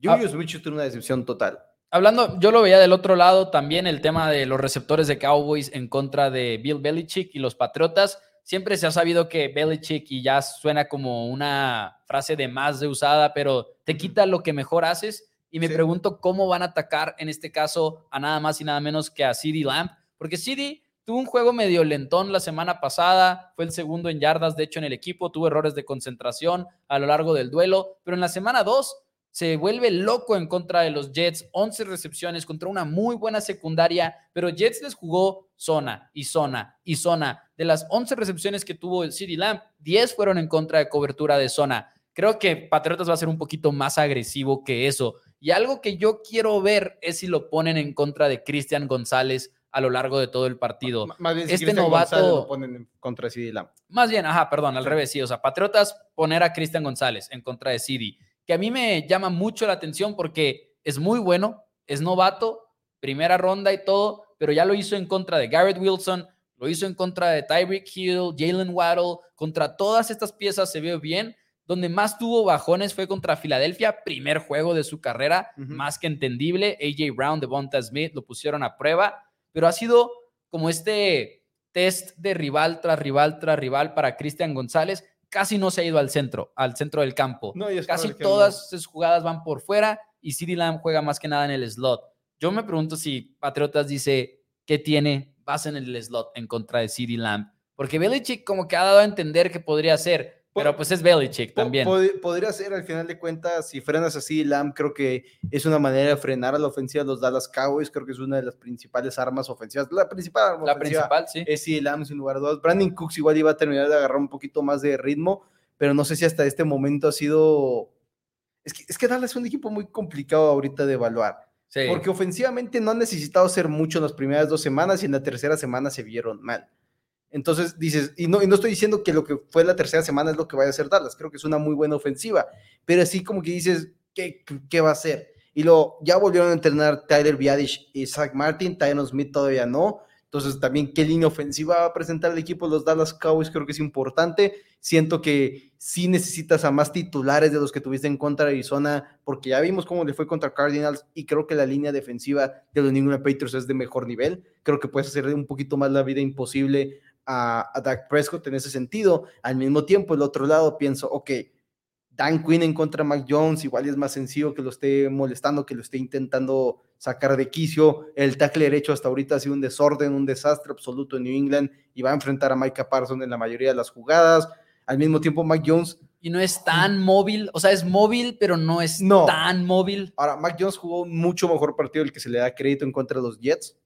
Julius ah, tiene una decepción total. Hablando, yo lo veía del otro lado también el tema de los receptores de Cowboys en contra de Bill Belichick y los Patriotas siempre se ha sabido que Belichick, y ya suena como una frase de más de usada, pero te quita lo que mejor haces. Y me pregunto cómo van a atacar en este caso a nada más y nada menos que a CD Lamb, porque CD tuvo un juego medio lentón la semana pasada, fue el segundo en yardas, de hecho, en el equipo, tuvo errores de concentración a lo largo del duelo, pero en la semana 2 se vuelve loco en contra de los Jets, 11 recepciones contra una muy buena secundaria, pero Jets les jugó zona y zona y zona. De las 11 recepciones que tuvo el City Lamp, 10 fueron en contra de cobertura de zona. Creo que Patriotas va a ser un poquito más agresivo que eso. Y algo que yo quiero ver es si lo ponen en contra de Cristian González a lo largo de todo el partido. Más bien, este novato lo ponen en contra CD Lamb. Más bien, ajá, perdón, al revés, sí. O sea, Patriotas poner a Cristian González en contra de CD que a mí me llama mucho la atención porque es muy bueno, es novato, primera ronda y todo, pero ya lo hizo en contra de Garrett Wilson, lo hizo en contra de Tyreek Hill, Jalen Waddle, contra todas estas piezas se vio bien. Donde más tuvo bajones fue contra Filadelfia, primer juego de su carrera, más que entendible. AJ Brown, Devonta Smith lo pusieron a prueba, pero ha sido como este test de rival tras rival tras rival para Cristian González casi no se ha ido al centro, al centro del campo. casi todas sus jugadas van por fuera y CeeDee Lamb juega más que nada en el slot. Yo me pregunto si Patriotas dice que tiene base en el slot en contra de CeeDee Lamb, porque Belichick como que ha dado a entender que podría ser, pero pues es Belichick también. podría ser, al final de cuentas, si frenas así, Lamb creo que es una manera de frenar a la ofensiva de los Dallas Cowboys. Creo que es una de las principales armas ofensivas. La principal arma la principal, sí. Es si Lamb sin lugar a dudas. Brandon Cooks igual iba a terminar de agarrar un poquito más de ritmo, pero no sé si hasta este momento ha sido. Es que, es que Dallas es un equipo muy complicado ahorita de evaluar. Porque ofensivamente no han necesitado hacer mucho en las primeras dos semanas y en la tercera semana se vieron mal. Entonces dices, y no, y no estoy diciendo que lo que fue la tercera semana es lo que vaya a hacer Dallas, creo que es una muy buena ofensiva, pero así como que dices, ¿qué, qué va a hacer? Y lo, ya volvieron a entrenar Tyler Biadish y Zach Martin, Tyron Smith todavía no, entonces también qué línea ofensiva va a presentar el equipo de los Dallas Cowboys creo que es importante, siento que sí necesitas a más titulares de los que tuviste en contra de Arizona, porque ya vimos cómo le fue contra Cardinals y creo que la línea defensiva de los New England Patriots es de mejor nivel, creo que puedes hacer un poquito más la vida imposible a, a Dak Prescott en ese sentido. Al mismo tiempo, el otro lado pienso, ok, Dan Quinn en contra de Mac Jones, igual es más sencillo que lo esté molestando, que lo esté intentando sacar de quicio. El tackle derecho hasta ahorita ha sido un desorden, un desastre absoluto en New England y va a enfrentar a Micah Parsons en la mayoría de las jugadas. Al mismo tiempo, Mac Jones. Y no es tan móvil, o sea, es móvil, pero no es tan móvil. Ahora, Mac Jones jugó un mucho mejor partido del que se le da crédito en contra de los Jets.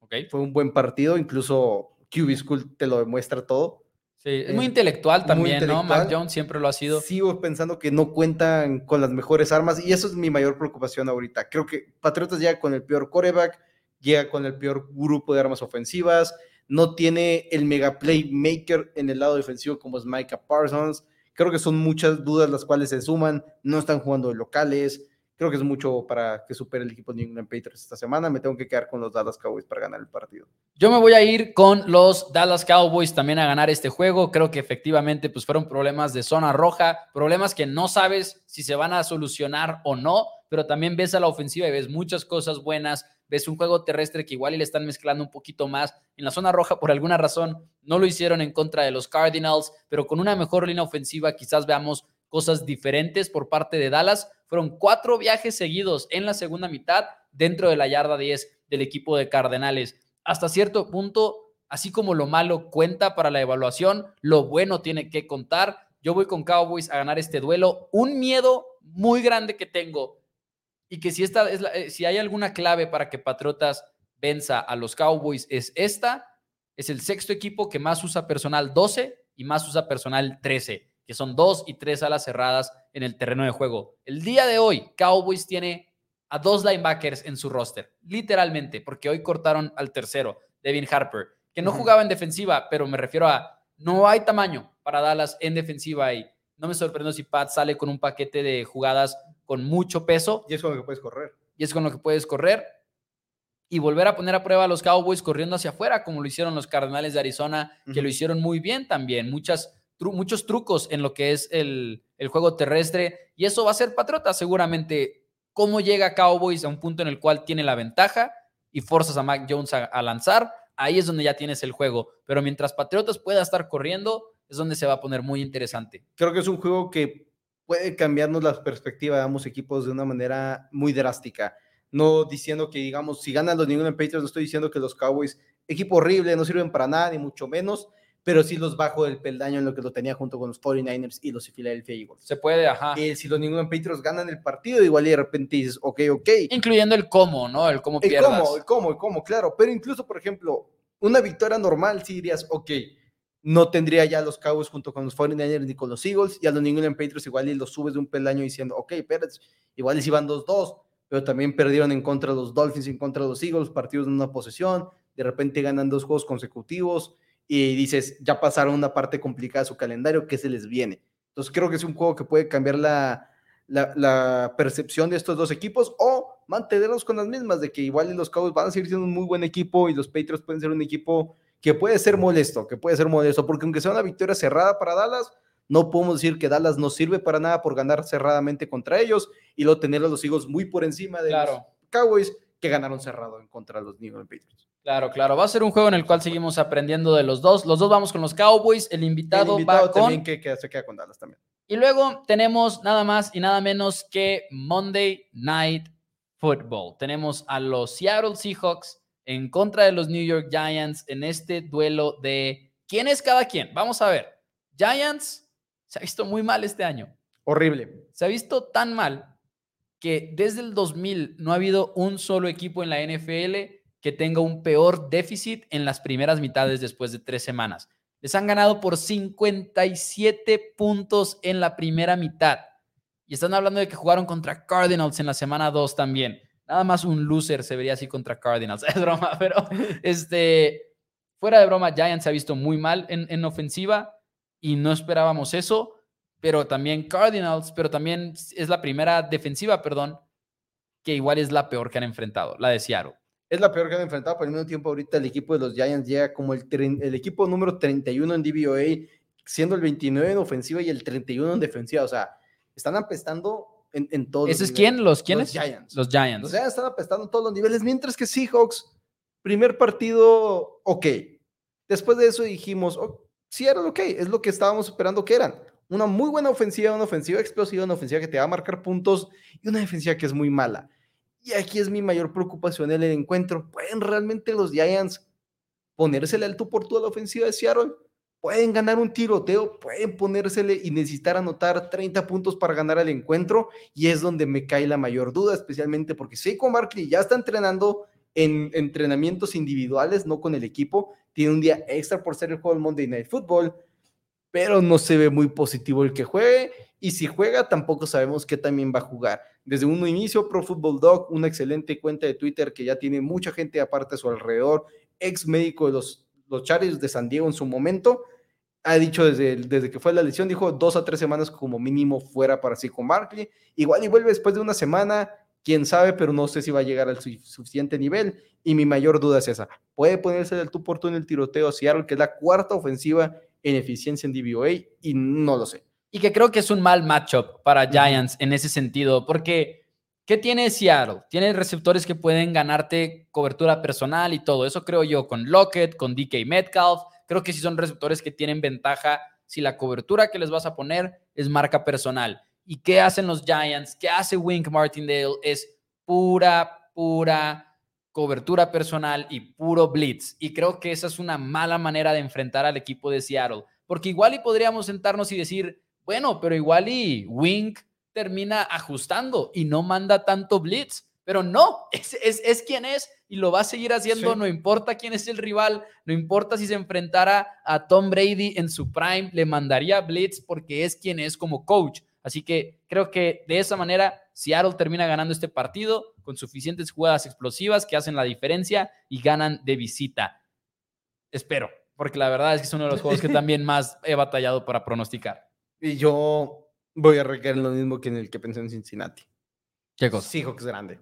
Ok. Fue un buen partido, incluso QB School te lo demuestra todo. Sí, es muy intelectual también, ¿no? Mac Jones siempre lo ha sido. Sigo pensando que no cuentan con las mejores armas y eso es mi mayor preocupación ahorita. Creo que Patriotas llega con el peor coreback, llega con el peor grupo de armas ofensivas, no tiene el mega playmaker en el lado defensivo como es Micah Parsons. Creo que son muchas dudas las cuales se suman, no están jugando de locales creo que es mucho para que supere el equipo de New England Patriots esta semana. Me tengo que quedar con los Dallas Cowboys para ganar el partido. Yo me voy a ir con los Dallas Cowboys también a ganar este juego. Creo que efectivamente pues fueron problemas de zona roja, problemas que no sabes si se van a solucionar o no, pero también ves a la ofensiva y ves muchas cosas buenas. Ves un juego terrestre que igual y le están mezclando un poquito más. En la zona roja, por alguna razón, no lo hicieron en contra de los Cardinals, pero con una mejor línea ofensiva quizás veamos cosas diferentes por parte de Dallas. Fueron cuatro viajes seguidos en la segunda mitad dentro de la yarda 10 del equipo de Cardenales. Hasta cierto punto, así como lo malo cuenta para la evaluación, lo bueno tiene que contar. Yo voy con Cowboys a ganar este duelo. Un miedo muy grande que tengo y que si, esta es eh, si hay alguna clave para que Patriotas venza a los Cowboys es esta, es el sexto equipo que más usa personal 12 y más usa personal 13, que son dos y tres alas cerradas en el terreno de juego. El día de hoy, Cowboys tiene a dos linebackers en su roster, literalmente, porque hoy cortaron al tercero, Devin Harper, que no jugaba en defensiva, pero me refiero a no hay tamaño para Dallas en defensiva y no me sorprendo si Pat sale con un paquete de jugadas con mucho peso. Y es con lo que puedes correr. Y es con lo que puedes correr. Y volver a poner a prueba a los Cowboys corriendo hacia afuera, como lo hicieron los Cardenales de Arizona, que lo hicieron muy bien también. Muchas, muchos trucos en lo que es el, el juego terrestre. Y eso va a ser Patriota seguramente. ¿Cómo llega Cowboys a un punto en el cual tiene la ventaja y forzas a Mac Jones a lanzar? ahí es donde ya tienes el juego. Pero mientras Patriotas pueda estar corriendo, es donde se va a poner muy interesante. Creo que es un juego que puede cambiarnos la perspectiva de ambos equipos de una manera muy drástica. No diciendo que, digamos, si ganan los New England Patriots, no estoy diciendo que los Cowboys, equipo horrible, no sirven para nada, ni mucho menos, pero sí los bajo del peldaño en lo que lo tenía junto con los 49ers y los Philadelphia Eagles. Se puede, ajá. Y si los New England Patriots ganan el partido, igual y de repente dices, ok, ok. Incluyendo el cómo, ¿no? El cómo el pierdas. Cómo, el cómo, el cómo, claro. Pero incluso, por ejemplo, una victoria normal, si dirías, ok, no tendría ya los Cowboys junto con los 49ers ni con los Eagles, y a los New England Patriots igual y los subes de un peldaño diciendo, ok, pero igual les iban 2-2, pero también perdieron en contra de los Dolphins, en contra de los Eagles, partidos en una posesión, de repente ganan dos juegos consecutivos, y dices, ya pasaron una parte complicada de su calendario, ¿qué se les viene? Entonces creo que es un juego que puede cambiar la, la, percepción de estos dos equipos o mantenerlos con las mismas, de que igual los Cowboys van a seguir siendo un muy buen equipo y los Patriots pueden ser un equipo que puede ser molesto, que puede ser molesto, porque aunque sea una victoria cerrada para Dallas, no podemos decir que Dallas no sirve para nada por ganar cerradamente contra ellos y luego tener a los hijos muy por encima de los Cowboys que ganaron cerrado en contra de los New England Patriots. Claro, claro. Va a ser un juego en el cual seguimos aprendiendo de los dos. Los dos vamos con los Cowboys. El invitado, va también que, se queda con Dallas también. Y luego tenemos nada más y nada menos que Monday Night Football. Tenemos a los Seattle Seahawks en contra de los New York Giants en este duelo de quién es cada quien. Vamos a ver. Giants se ha visto muy mal este año. Horrible. Se ha visto tan mal que desde el 2000 no ha habido un solo equipo en la NFL que tenga un peor déficit en las primeras mitades después de tres semanas. Les han ganado por 57 puntos en la primera mitad. Y están hablando de que jugaron contra Cardinals en la semana 2 también. Nada más un loser se vería así contra Cardinals. Es broma, pero este, fuera de broma, Giants se ha visto muy mal en, en ofensiva y no esperábamos eso. Pero también Cardinals, pero también es la primera defensiva, perdón, que igual es la peor que han enfrentado, la de Seattle es la peor que han enfrentado, pero al mismo tiempo ahorita el equipo de los Giants llega como el, el equipo número 31 en DVOA, siendo el 29 en ofensiva y el 31 en defensiva. O sea, están apestando en, en todos ¿Ese es quién? ¿Los quiénes? Los Giants. Los Giants. Los Giants están apestando en todos los niveles, mientras que Seahawks, primer partido, ok. Después de eso dijimos, oh, sí era ok, es lo que estábamos esperando que eran. Una muy buena ofensiva, una ofensiva explosiva, una ofensiva que te va a marcar puntos y una defensiva que es muy mala. Y aquí es mi mayor preocupación en el encuentro. ¿Pueden realmente los Giants ponérsele al por a la ofensiva de Seattle? ¿Pueden ganar un tiroteo? ¿Pueden ponérsele y necesitar anotar 30 puntos para ganar el encuentro? Y es donde me cae la mayor duda, especialmente porque Seiko Barkley ya está entrenando en entrenamientos individuales, no con el equipo. Tiene un día extra por ser el juego del Monday Night Football, pero no se ve muy positivo el que juegue. Y si juega, tampoco sabemos qué también va a jugar desde un inicio, Pro Football Dog, una excelente cuenta de Twitter que ya tiene mucha gente aparte a su alrededor, ex médico de los, los Chargers de San Diego en su momento, ha dicho desde, desde que fue la lesión, dijo dos a tres semanas como mínimo fuera para sí con Barkley. Igual y vuelve después de una semana, quién sabe, pero no sé si va a llegar al suficiente nivel. Y mi mayor duda es esa: puede ponerse del tú por tú en el tiroteo a Seattle, que es la cuarta ofensiva en eficiencia en DVOA, y no lo sé y que creo que es un mal matchup para Giants en ese sentido, porque ¿qué tiene Seattle? Tiene receptores que pueden ganarte cobertura personal y todo. Eso creo yo con Lockett, con DK Metcalf. Creo que sí son receptores que tienen ventaja si la cobertura que les vas a poner es marca personal. ¿Y qué hacen los Giants? ¿Qué hace Wink Martindale? Es pura, pura cobertura personal y puro blitz. Y creo que esa es una mala manera de enfrentar al equipo de Seattle. Porque igual y podríamos sentarnos y decir, bueno, pero igual y Wink termina ajustando y no manda tanto blitz. pero no, es, es, es quien es y lo va a seguir haciendo, Sí. no importa quién es el rival, no importa si se enfrentara a Tom Brady en su prime, le mandaría blitz porque es quien es como coach. Así que creo que de esa manera Seattle termina ganando este partido con suficientes jugadas explosivas que hacen la diferencia y ganan de visita. Espero, porque la verdad es que es uno de los juegos que también más he batallado para pronosticar. Y yo voy a recaer en lo mismo que en el que pensé en Cincinnati. ¿Qué cosa? Seahawks grande.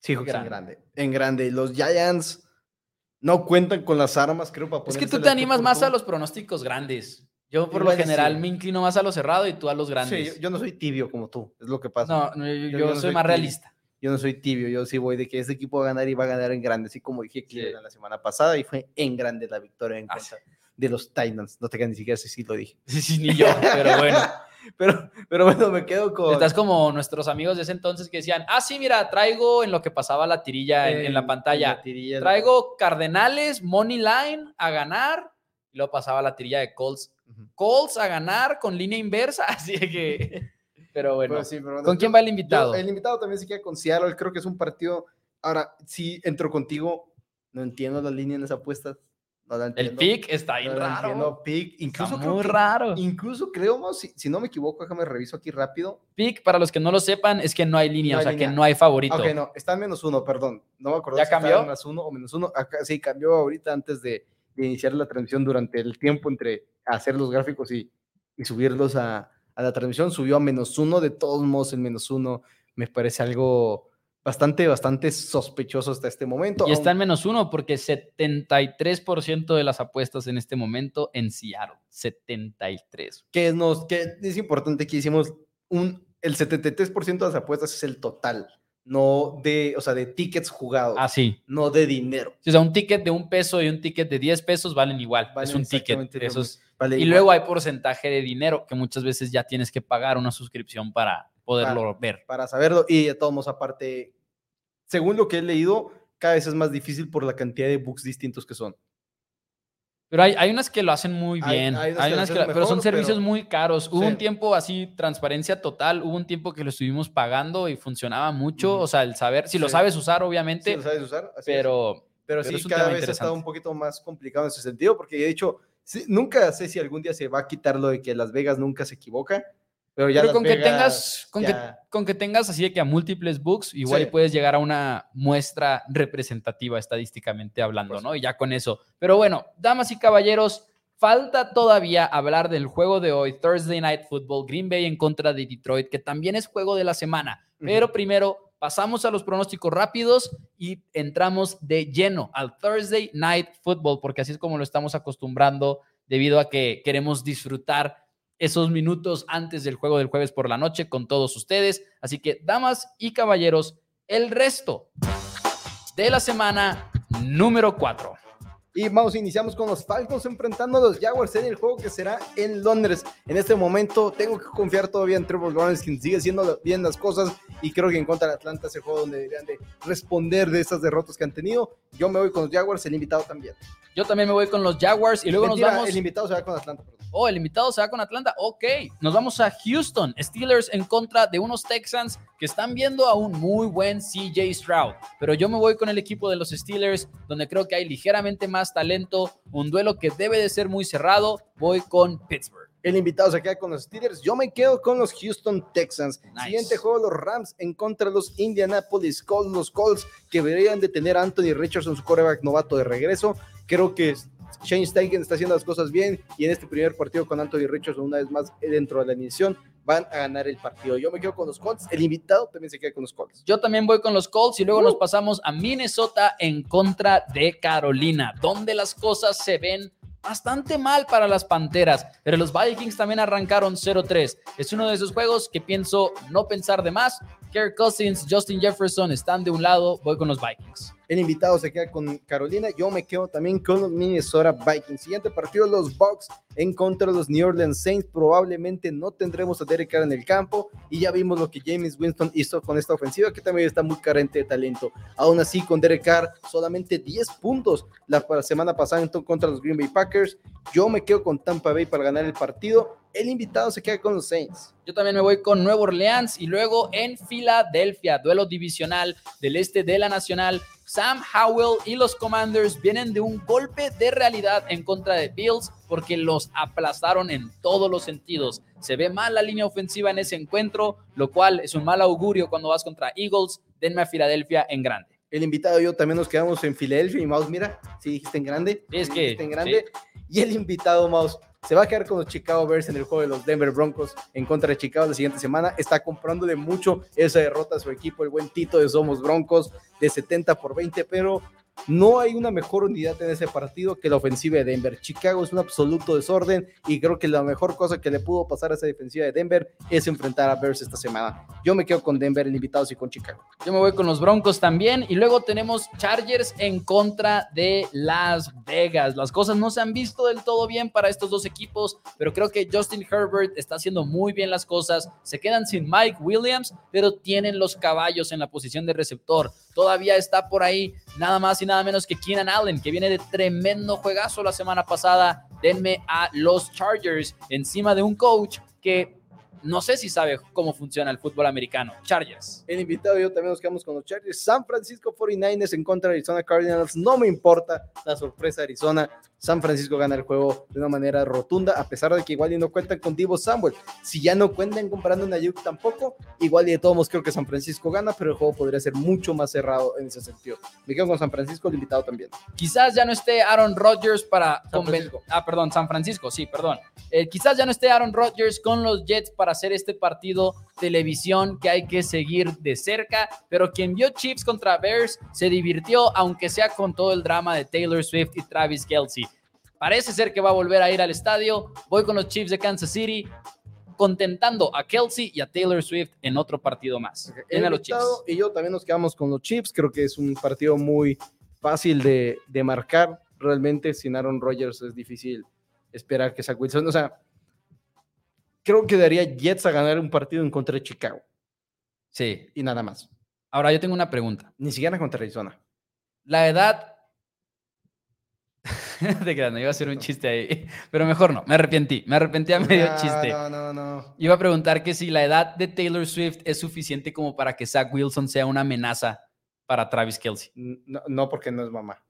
Seahawks Grande. en grande. En grande. Los Giants no cuentan con las armas, creo, para Es que tú te animas más a los pronósticos grandes. Yo por lo general sí. me inclino más a lo cerrado y tú a los Sí, grandes. yo, yo no soy tibio como tú, es lo que pasa. no, no, yo, yo- yo yo no soy soy más tibio. realista. Yo no soy tibio, yo sí voy de que este equipo va a ganar y va a ganar en grande, así como dije Cleveland la semana pasada y fue en grande la victoria en Ah, contra de los Titans. No te quedas ni siquiera si lo dije. Sí, sí, ni yo, pero bueno. Pero, pero bueno, me quedo con. Estás como nuestros amigos de ese entonces que decían, ah, sí, mira, traigo en lo que pasaba la tirilla en, en la pantalla. tirilla, Traigo Cardenales, Money Line a ganar. Y luego pasaba la tirilla de Colts. Ujú. Colts a ganar con línea inversa. Así que, pero bueno. Pues sí, pero ¿Con yo- quién va el yo- invitado? el invitado también se queda con Seattle. Creo que es un partido. Ahora, sí, entro contigo. No entiendo la línea en esa apuesta. No la El pick está no ahí la raro. entiendo, pick. Incluso creo muy que- raro. Incluso creo, si, si no me equivoco, déjame reviso aquí rápido. Pick, para los que no lo sepan, es que no hay línea, No o hay sea línea. que no hay favorito. Ok, no, está en menos uno, perdón. No me acuerdo ¿Ya si estaba cambió? en más uno o menos uno. Acá sí cambió ahorita antes de, de iniciar la transmisión durante el tiempo entre hacer los gráficos y, y subirlos a, a la transmisión. Subió a menos uno. De todos modos, el menos uno me parece algo bastante, bastante sospechoso hasta este momento. Y está en menos uno porque 73% de las apuestas en este momento en Seattle. 73. que, nos, que es importante que hicimos un, el 73% de las apuestas es el total, no de, o sea, de tickets jugados, Así. no de dinero. O sea, un ticket de un peso y un ticket de 10 pesos valen igual. es Valen un ticket. exactamente lo Eso es- Vale Y igual. luego hay porcentaje de dinero que muchas veces ya tienes que pagar una suscripción para poderlo ver. para saberlo. Y de todos modos, aparte, según lo que he leído, cada vez es más difícil por la cantidad de books distintos que son. Pero hay, hay unas que lo hacen muy bien. hay Hay, unas que lo unas que hacen lo- pero son servicios pero- muy caros. Hubo Sí. un tiempo así, transparencia total. Hubo un tiempo que lo estuvimos pagando y funcionaba mucho. O sea, el saber, si lo Sí. sabes usar, Sí, obviamente. lo sabes usar, pero pero pero sí, cada vez está interesante. un poquito más complicado en ese sentido, porque de hecho, sí, nunca sé si algún día se va a quitar lo de que Las Vegas nunca se equivoca, pero ya Pero con que tengas, con, que, con que tengas así de que a múltiples books, igual Sí. puedes llegar a una muestra representativa estadísticamente hablando, Pues ¿no? Y ya con eso. Pero bueno, damas y caballeros, falta todavía hablar del juego de hoy, Thursday Night Football, Green Bay en contra de Detroit, que también es juego de la semana. Pero primero pasamos a los pronósticos rápidos y entramos de lleno al Thursday Night Football, porque así es como lo estamos acostumbrando debido a que queremos disfrutar esos minutos antes del juego del jueves por la noche con todos ustedes. Así que, damas y caballeros, el resto de la semana número 4. Y vamos, iniciamos con los Falcons enfrentando a los Jaguars en el juego que será en Londres. En este momento tengo que confiar todavía en Trevor Lawrence, quien sigue haciendo bien las cosas y creo que en contra de Atlanta es el juego donde deberían de responder de esas derrotas que han tenido. Yo me voy con los Jaguars, el invitado también. Yo también me voy con los Jaguars y luego Mentira, nos vamos... El invitado se va con Atlanta. Oh, el invitado se va con Atlanta. Ok, nos vamos a Houston. Steelers en contra de unos Texans que están viendo a un muy buen CJ Stroud. Pero yo me voy con el equipo de los Steelers, donde creo que hay ligeramente más talento. Un duelo que debe de ser muy cerrado. Voy con Pittsburgh. El invitado se queda con los Steelers. Yo me quedo con los Houston Texans. Nice. Siguiente juego, los Rams en contra de los Indianapolis Colts. Los Colts que deberían de tener a Anthony Richardson, su quarterback novato de regreso. Creo que Shane Steichen está haciendo las cosas bien y en este primer partido con Anthony Richardson una vez más dentro de la iniciación van a ganar el partido. Yo me quedo con los Colts. El invitado también se queda con los Colts. Yo también voy con los Colts y luego Uh. nos pasamos a Minnesota en contra de Carolina, donde las cosas se ven bastante mal para las Panteras, pero los Vikings también arrancaron 0-3. Es uno de esos juegos que pienso no pensar de más. Kirk Cousins, Justin Jefferson están de un lado, voy con los Vikings. El invitado se queda con Carolina. Yo me quedo también con los Minnesota Vikings. Siguiente partido, los Bucks en contra de los New Orleans Saints. Probablemente no tendremos a Derek Carr en el campo. Y ya vimos lo que James Winston hizo con esta ofensiva, que también está muy carente de talento. Aún así, con Derek Carr, solamente 10 puntos la semana pasada en to- contra los Green Bay Packers. Yo me quedo con Tampa Bay para ganar el partido. El invitado se queda con los Saints. Yo también me voy con Nueva Orleans y luego en Filadelfia, duelo divisional del este de la Nacional. Sam Howell y los Commanders vienen de un golpe de realidad en contra de Bills porque los aplastaron en todos los sentidos. Se ve mal la línea ofensiva en ese encuentro, lo cual es un mal augurio cuando vas contra Eagles. Denme a Filadelfia en grande. El invitado y yo también nos quedamos en Filadelfia y Mouse, mira, si dijiste en grande. Es que en grande. Y el invitado Mouse se va a quedar con los Chicago Bears en el juego de los Denver Broncos en contra de Chicago la siguiente semana. Está comprándole mucho esa derrota a su equipo, el buen Tito de Somos Broncos, de 70 por 20, pero no hay una mejor unidad en ese partido que la ofensiva de Denver. Chicago es un absoluto desorden y creo que la mejor cosa que le pudo pasar a esa defensiva de Denver es enfrentar a Bears esta semana. Yo me quedo con Denver, el invitado, y con Chicago. Yo me voy con los Broncos también y luego tenemos Chargers en contra de Las Vegas. Las cosas no se han visto del todo bien para estos dos equipos, pero creo que Justin Herbert está haciendo muy bien las cosas. Se quedan sin Mike Williams, pero tienen los caballos en la posición de receptor. Todavía está por ahí nada más y nada menos que Keenan Allen, que viene de tremendo juegazo la semana pasada. Denme a los Chargers encima de un coach que no sé si sabe cómo funciona el fútbol americano. Chargers. El invitado y yo también nos quedamos con los Chargers. San Francisco 49ers en contra de Arizona Cardinals. No me importa la sorpresa de Arizona. San Francisco gana el juego de una manera rotunda, a pesar de que igual y no cuentan con Divo Samuel. Si ya no cuentan comprando a Ayuk tampoco, igual y de todos modos creo que San Francisco gana, pero el juego podría ser mucho más cerrado en ese sentido. Me quedo con San Francisco, el invitado también. Quizás ya no esté Aaron Rodgers para... Ah, perdón, San Francisco, sí, perdón. Eh, quizás ya no esté Aaron Rodgers con los Jets para hacer este partido televisión que hay que seguir de cerca, pero quien vio Chiefs contra Bears se divirtió, aunque sea con todo el drama de Taylor Swift y Travis Kelsey. Parece ser que va a volver a ir al estadio. Voy con los Chiefs de Kansas City, contentando a Kelsey y a Taylor Swift en otro partido más. En los Chiefs. Y yo también nos quedamos con los Chiefs. Creo que es un partido muy fácil de, de marcar. Realmente sin Aaron Rodgers es difícil esperar que Zach Wilson. O sea, creo que daría Jets a ganar un partido en contra de Chicago. Sí. Y nada más. Ahora yo tengo una pregunta. Ni siquiera contra Arizona. La edad de grande, iba a hacer un chiste ahí, pero mejor no, me arrepentí, me arrepentí a medio chiste. No, no, no. Iba a preguntar que si la edad de Taylor Swift es suficiente como para que Zach Wilson sea una amenaza para Travis Kelsey. No, porque no es mamá.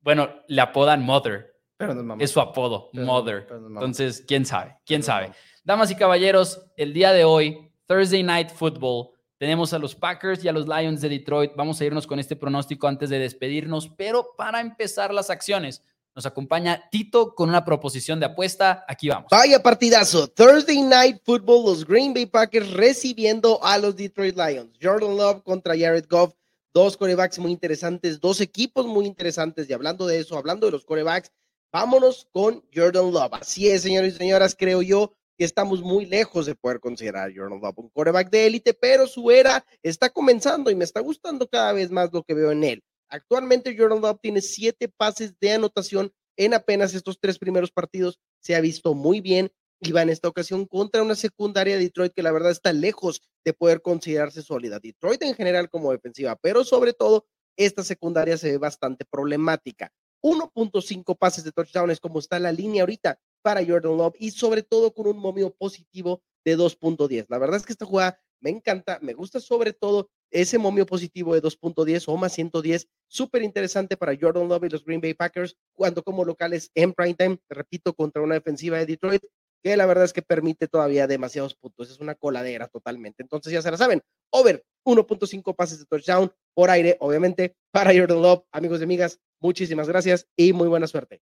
Bueno, le apodan Mother. Pero no es mamá. Es su apodo, Mother. Entonces, quién sabe, quién sabe. Damas y caballeros, el día de hoy, Thursday Night Football, tenemos a los Packers y a los Lions de Detroit. Vamos a irnos con este pronóstico antes de despedirnos, pero para empezar las acciones, nos acompaña Tito con una proposición de apuesta. Aquí vamos. Vaya partidazo. Thursday Night Football, los Green Bay Packers recibiendo a los Detroit Lions. Jordan Love contra Jared Goff. Dos corebacks muy interesantes, dos equipos muy interesantes. Y hablando de eso, hablando de los corebacks, vámonos con Jordan Love. Así es, señores y señoras, creo yo que estamos muy lejos de poder considerar a Jordan Love un quarterback de élite, pero su era está comenzando y me está gustando cada vez más lo que veo en él. Actualmente Jordan Love tiene siete pases de anotación en apenas estos tres primeros partidos. Se ha visto muy bien y va en esta ocasión contra una secundaria de Detroit que la verdad está lejos de poder considerarse sólida. Detroit en general como defensiva, pero sobre todo esta secundaria se ve bastante problemática. 1.5 pases de touchdown es como está la línea ahorita para Jordan Love y sobre todo con un momio positivo de 2.10. La verdad es que esta jugada me encanta, me gusta sobre todo ese momio positivo de 2.10 o más 110, súper interesante para Jordan Love y los Green Bay Packers cuando como locales en primetime, repito, contra una defensiva de Detroit que la verdad es que permite todavía demasiados puntos. Es una coladera totalmente. Entonces ya se la saben. Over 1.5 pases de touchdown por aire, obviamente, para Jordan Love. Amigos y amigas, muchísimas gracias y muy buena suerte.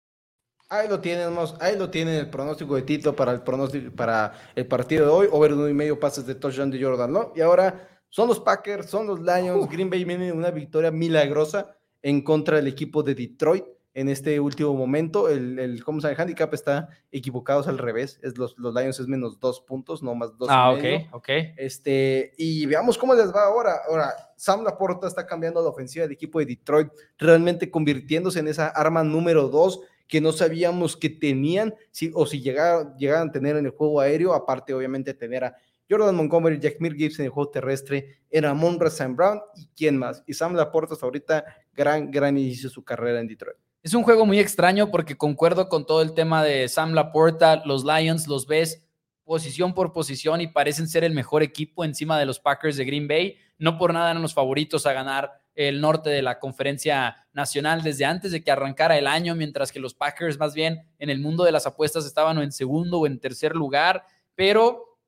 Ahí lo tienen, ahí lo tienen el pronóstico de Tito para el pronóstico para el partido de hoy, over uno y medio pases de touchdown de Jordan, ¿no? Y ahora son los Packers, son los Lions, Green Bay viene una victoria milagrosa en contra del equipo de Detroit en este último momento. El, el ¿cómo se llama? El handicap está equivocados al revés. Es los, los Lions es menos dos puntos, no más dos. Ah, ok, ok. Este, y veamos cómo les va ahora. Ahora, Sam Laporta está cambiando la ofensiva del equipo de Detroit, realmente convirtiéndose en esa arma número dos que no sabíamos que tenían, si, o si llegaban a tener en el juego aéreo, aparte obviamente tener a Jordan Montgomery, Jack Gibbs en el juego terrestre, era Monra Sam Brown y quién más. Y Sam Laporta hasta ahorita gran, gran inicio de su carrera en Detroit. Es un juego muy extraño porque concuerdo con todo el tema de Sam Laporta, los Lions los ves posición por posición y parecen ser el mejor equipo encima de los Packers de Green Bay. No por nada eran los favoritos a ganar el norte de la conferencia nacional desde antes de que arrancara el año, mientras que los Packers más bien en el mundo de las apuestas estaban en segundo o en tercer lugar. Pero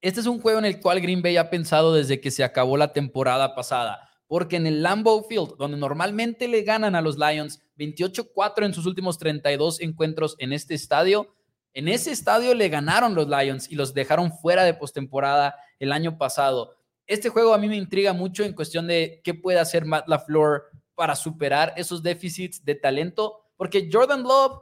este es un juego en el cual Green Bay ha pensado desde que se acabó la temporada pasada porque en el Lambeau Field, donde normalmente le ganan a los Lions 28-4 en sus últimos 32 encuentros en este estadio, en ese estadio le ganaron los Lions y los dejaron fuera de postemporada el año pasado. Este juego a mí me intriga mucho en cuestión de qué puede hacer Matt LaFleur para superar esos déficits de talento, porque Jordan Love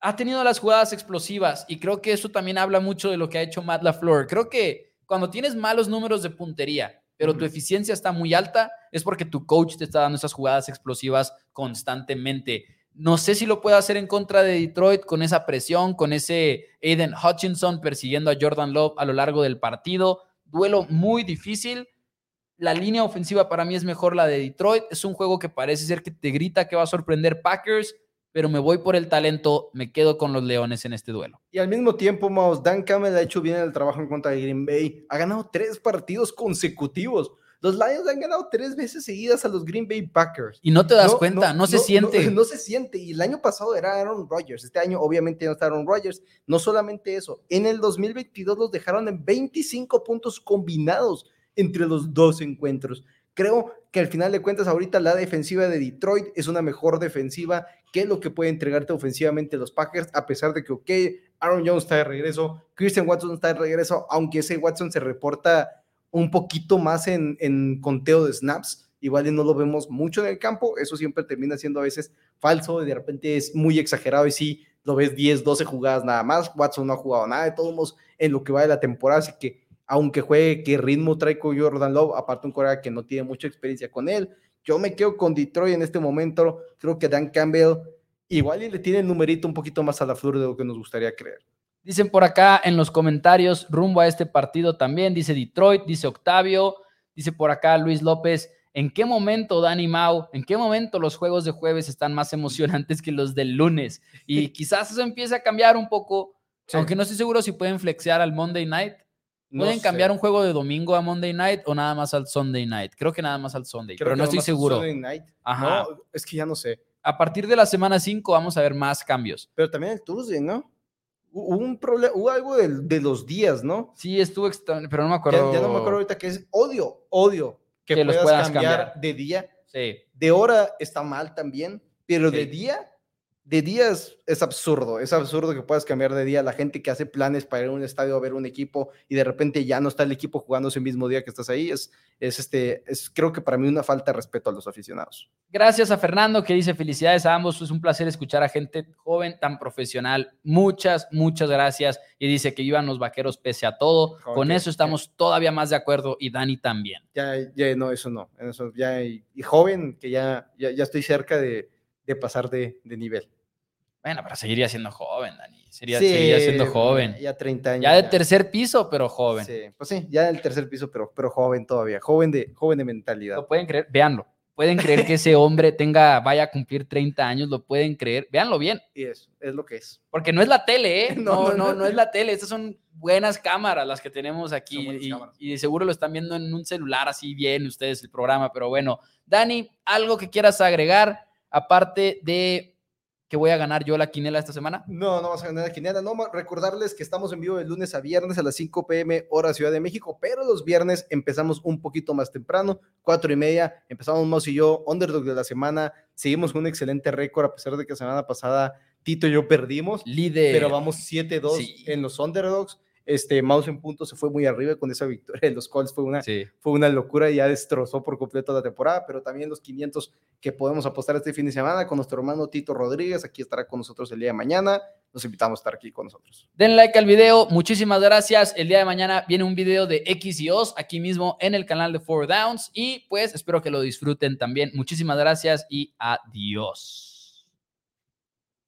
ha tenido las jugadas explosivas y creo que eso también habla mucho de lo que ha hecho Matt LaFleur. Creo que cuando tienes malos números de puntería, pero tu eficiencia está muy alta, es porque tu coach te está dando esas jugadas explosivas constantemente. No sé si lo puede hacer en contra de Detroit con esa presión, con ese Aiden Hutchinson persiguiendo a Jordan Love a lo largo del partido. Duelo muy difícil. La línea ofensiva para mí es mejor la de Detroit. Es un juego que parece ser que te grita que va a sorprender Packers, pero me voy por el talento, me quedo con los Leones en este duelo. Y al mismo tiempo, Maus, Dan Campbell ha hecho bien el trabajo en contra de Green Bay. Ha ganado tres partidos consecutivos. Los Lions han ganado tres veces seguidas a los Green Bay Packers. Y no te das cuenta, no, se siente. No, se siente. Y el año pasado era Aaron Rodgers. Este año obviamente no está Aaron Rodgers. No solamente eso, en el 2022 los dejaron en 25 puntos combinados entre los dos encuentros. Creo que al final de cuentas ahorita la defensiva de Detroit es una mejor defensiva que lo que puede entregarte ofensivamente los Packers, a pesar de que, ok, Aaron Jones está de regreso, Christian Watson está de regreso, aunque ese Watson se reporta un poquito más en, conteo de snaps, igual y no lo vemos mucho en el campo, eso siempre termina siendo a veces falso, y de repente es muy exagerado y sí, lo ves 10, 12 jugadas nada más, Watson no ha jugado nada de todos modos en lo que va de la temporada, así que aunque juegue, qué ritmo trae con Jordan Love, aparte un coreano que no tiene mucha experiencia con él. Yo me quedo con Detroit en este momento. Creo que Dan Campbell igual y le tiene el numerito un poquito más a la flor de lo que nos gustaría creer. Dicen por acá en los comentarios, rumbo a este partido también, dice Detroit, dice Octavio, dice por acá Luis López, ¿en qué momento, Dani Mau, en qué momento los juegos de jueves están más emocionantes que los del lunes? Y quizás eso empiece a cambiar un poco, aunque no estoy seguro si pueden flexear al Monday Night, ¿Pueden cambiar un juego de domingo a Monday Night o nada más al Sunday Night? Creo que nada más al Sunday, pero no estoy seguro. Ajá. es que ya no sé. A partir de la semana 5 vamos a ver más cambios. Pero también el Tuesday, ¿no? Hubo un problema, hubo algo de, los días, ¿no? Sí, estuvo extraño, pero no me acuerdo. Ya, no me acuerdo ahorita que es odio, odio que, puedas, cambiar, de día. Sí. De hora está mal también, pero de día de día es, absurdo, es absurdo que puedas cambiar de día. La gente que hace planes para ir a un estadio a ver un equipo y de repente ya no está el equipo jugando ese mismo día que estás ahí, es, es, este, es creo que para mí una falta de respeto a los aficionados. Gracias a Fernando que dice felicidades a ambos, es un placer escuchar a gente joven tan profesional. Muchas, muchas gracias. Y dice que iban los vaqueros pese a todo. Con eso estamos todavía más de acuerdo y Dani también. Ya, ya no, eso no. Eso ya, y, joven, que ya, ya, ya estoy cerca de de pasar de, nivel. Bueno, pero seguiría siendo joven, Dani. Sería, seguiría siendo joven. Ya 30 años. Ya de tercer piso, pero joven. Sí, pues sí, ya del tercer piso, pero, pero joven todavía. Joven de, joven de mentalidad. Lo pueden creer, véanlo. Pueden creer que ese hombre tenga, vaya a cumplir 30 años, lo pueden creer. Véanlo bien. Y eso, es lo que es. Porque no es la tele, ¿eh? No, no, no, no, es la tele. Estas son buenas cámaras las que tenemos aquí. Y, y, seguro lo están viendo en un celular así bien ustedes el programa. Pero bueno, Dani, algo que quieras agregar aparte de que voy a ganar yo la quinela esta semana? No, no vas a ganar la quinela. No, recordarles que estamos en vivo de lunes a viernes a las 5 pm hora Ciudad de México, pero los viernes empezamos un poquito más temprano, cuatro y media. Empezamos más y yo, underdog de la semana. Seguimos con un excelente récord, a pesar de que la semana pasada Tito y yo perdimos. Líder. Pero vamos 7-2 en los underdogs. Este, Mouse en punto se fue muy arriba con esa victoria de los Colts. Fue una, fue una locura y ya destrozó por completo la temporada. Pero también los 500 que podemos apostar este fin de semana con nuestro hermano Tito Rodríguez. Aquí estará con nosotros el día de mañana. Los invitamos a estar aquí con nosotros. Den like al video. Muchísimas gracias. El día de mañana viene un video de X y O's aquí mismo en el canal de Four Downs. Y pues espero que lo disfruten también. Muchísimas gracias y adiós.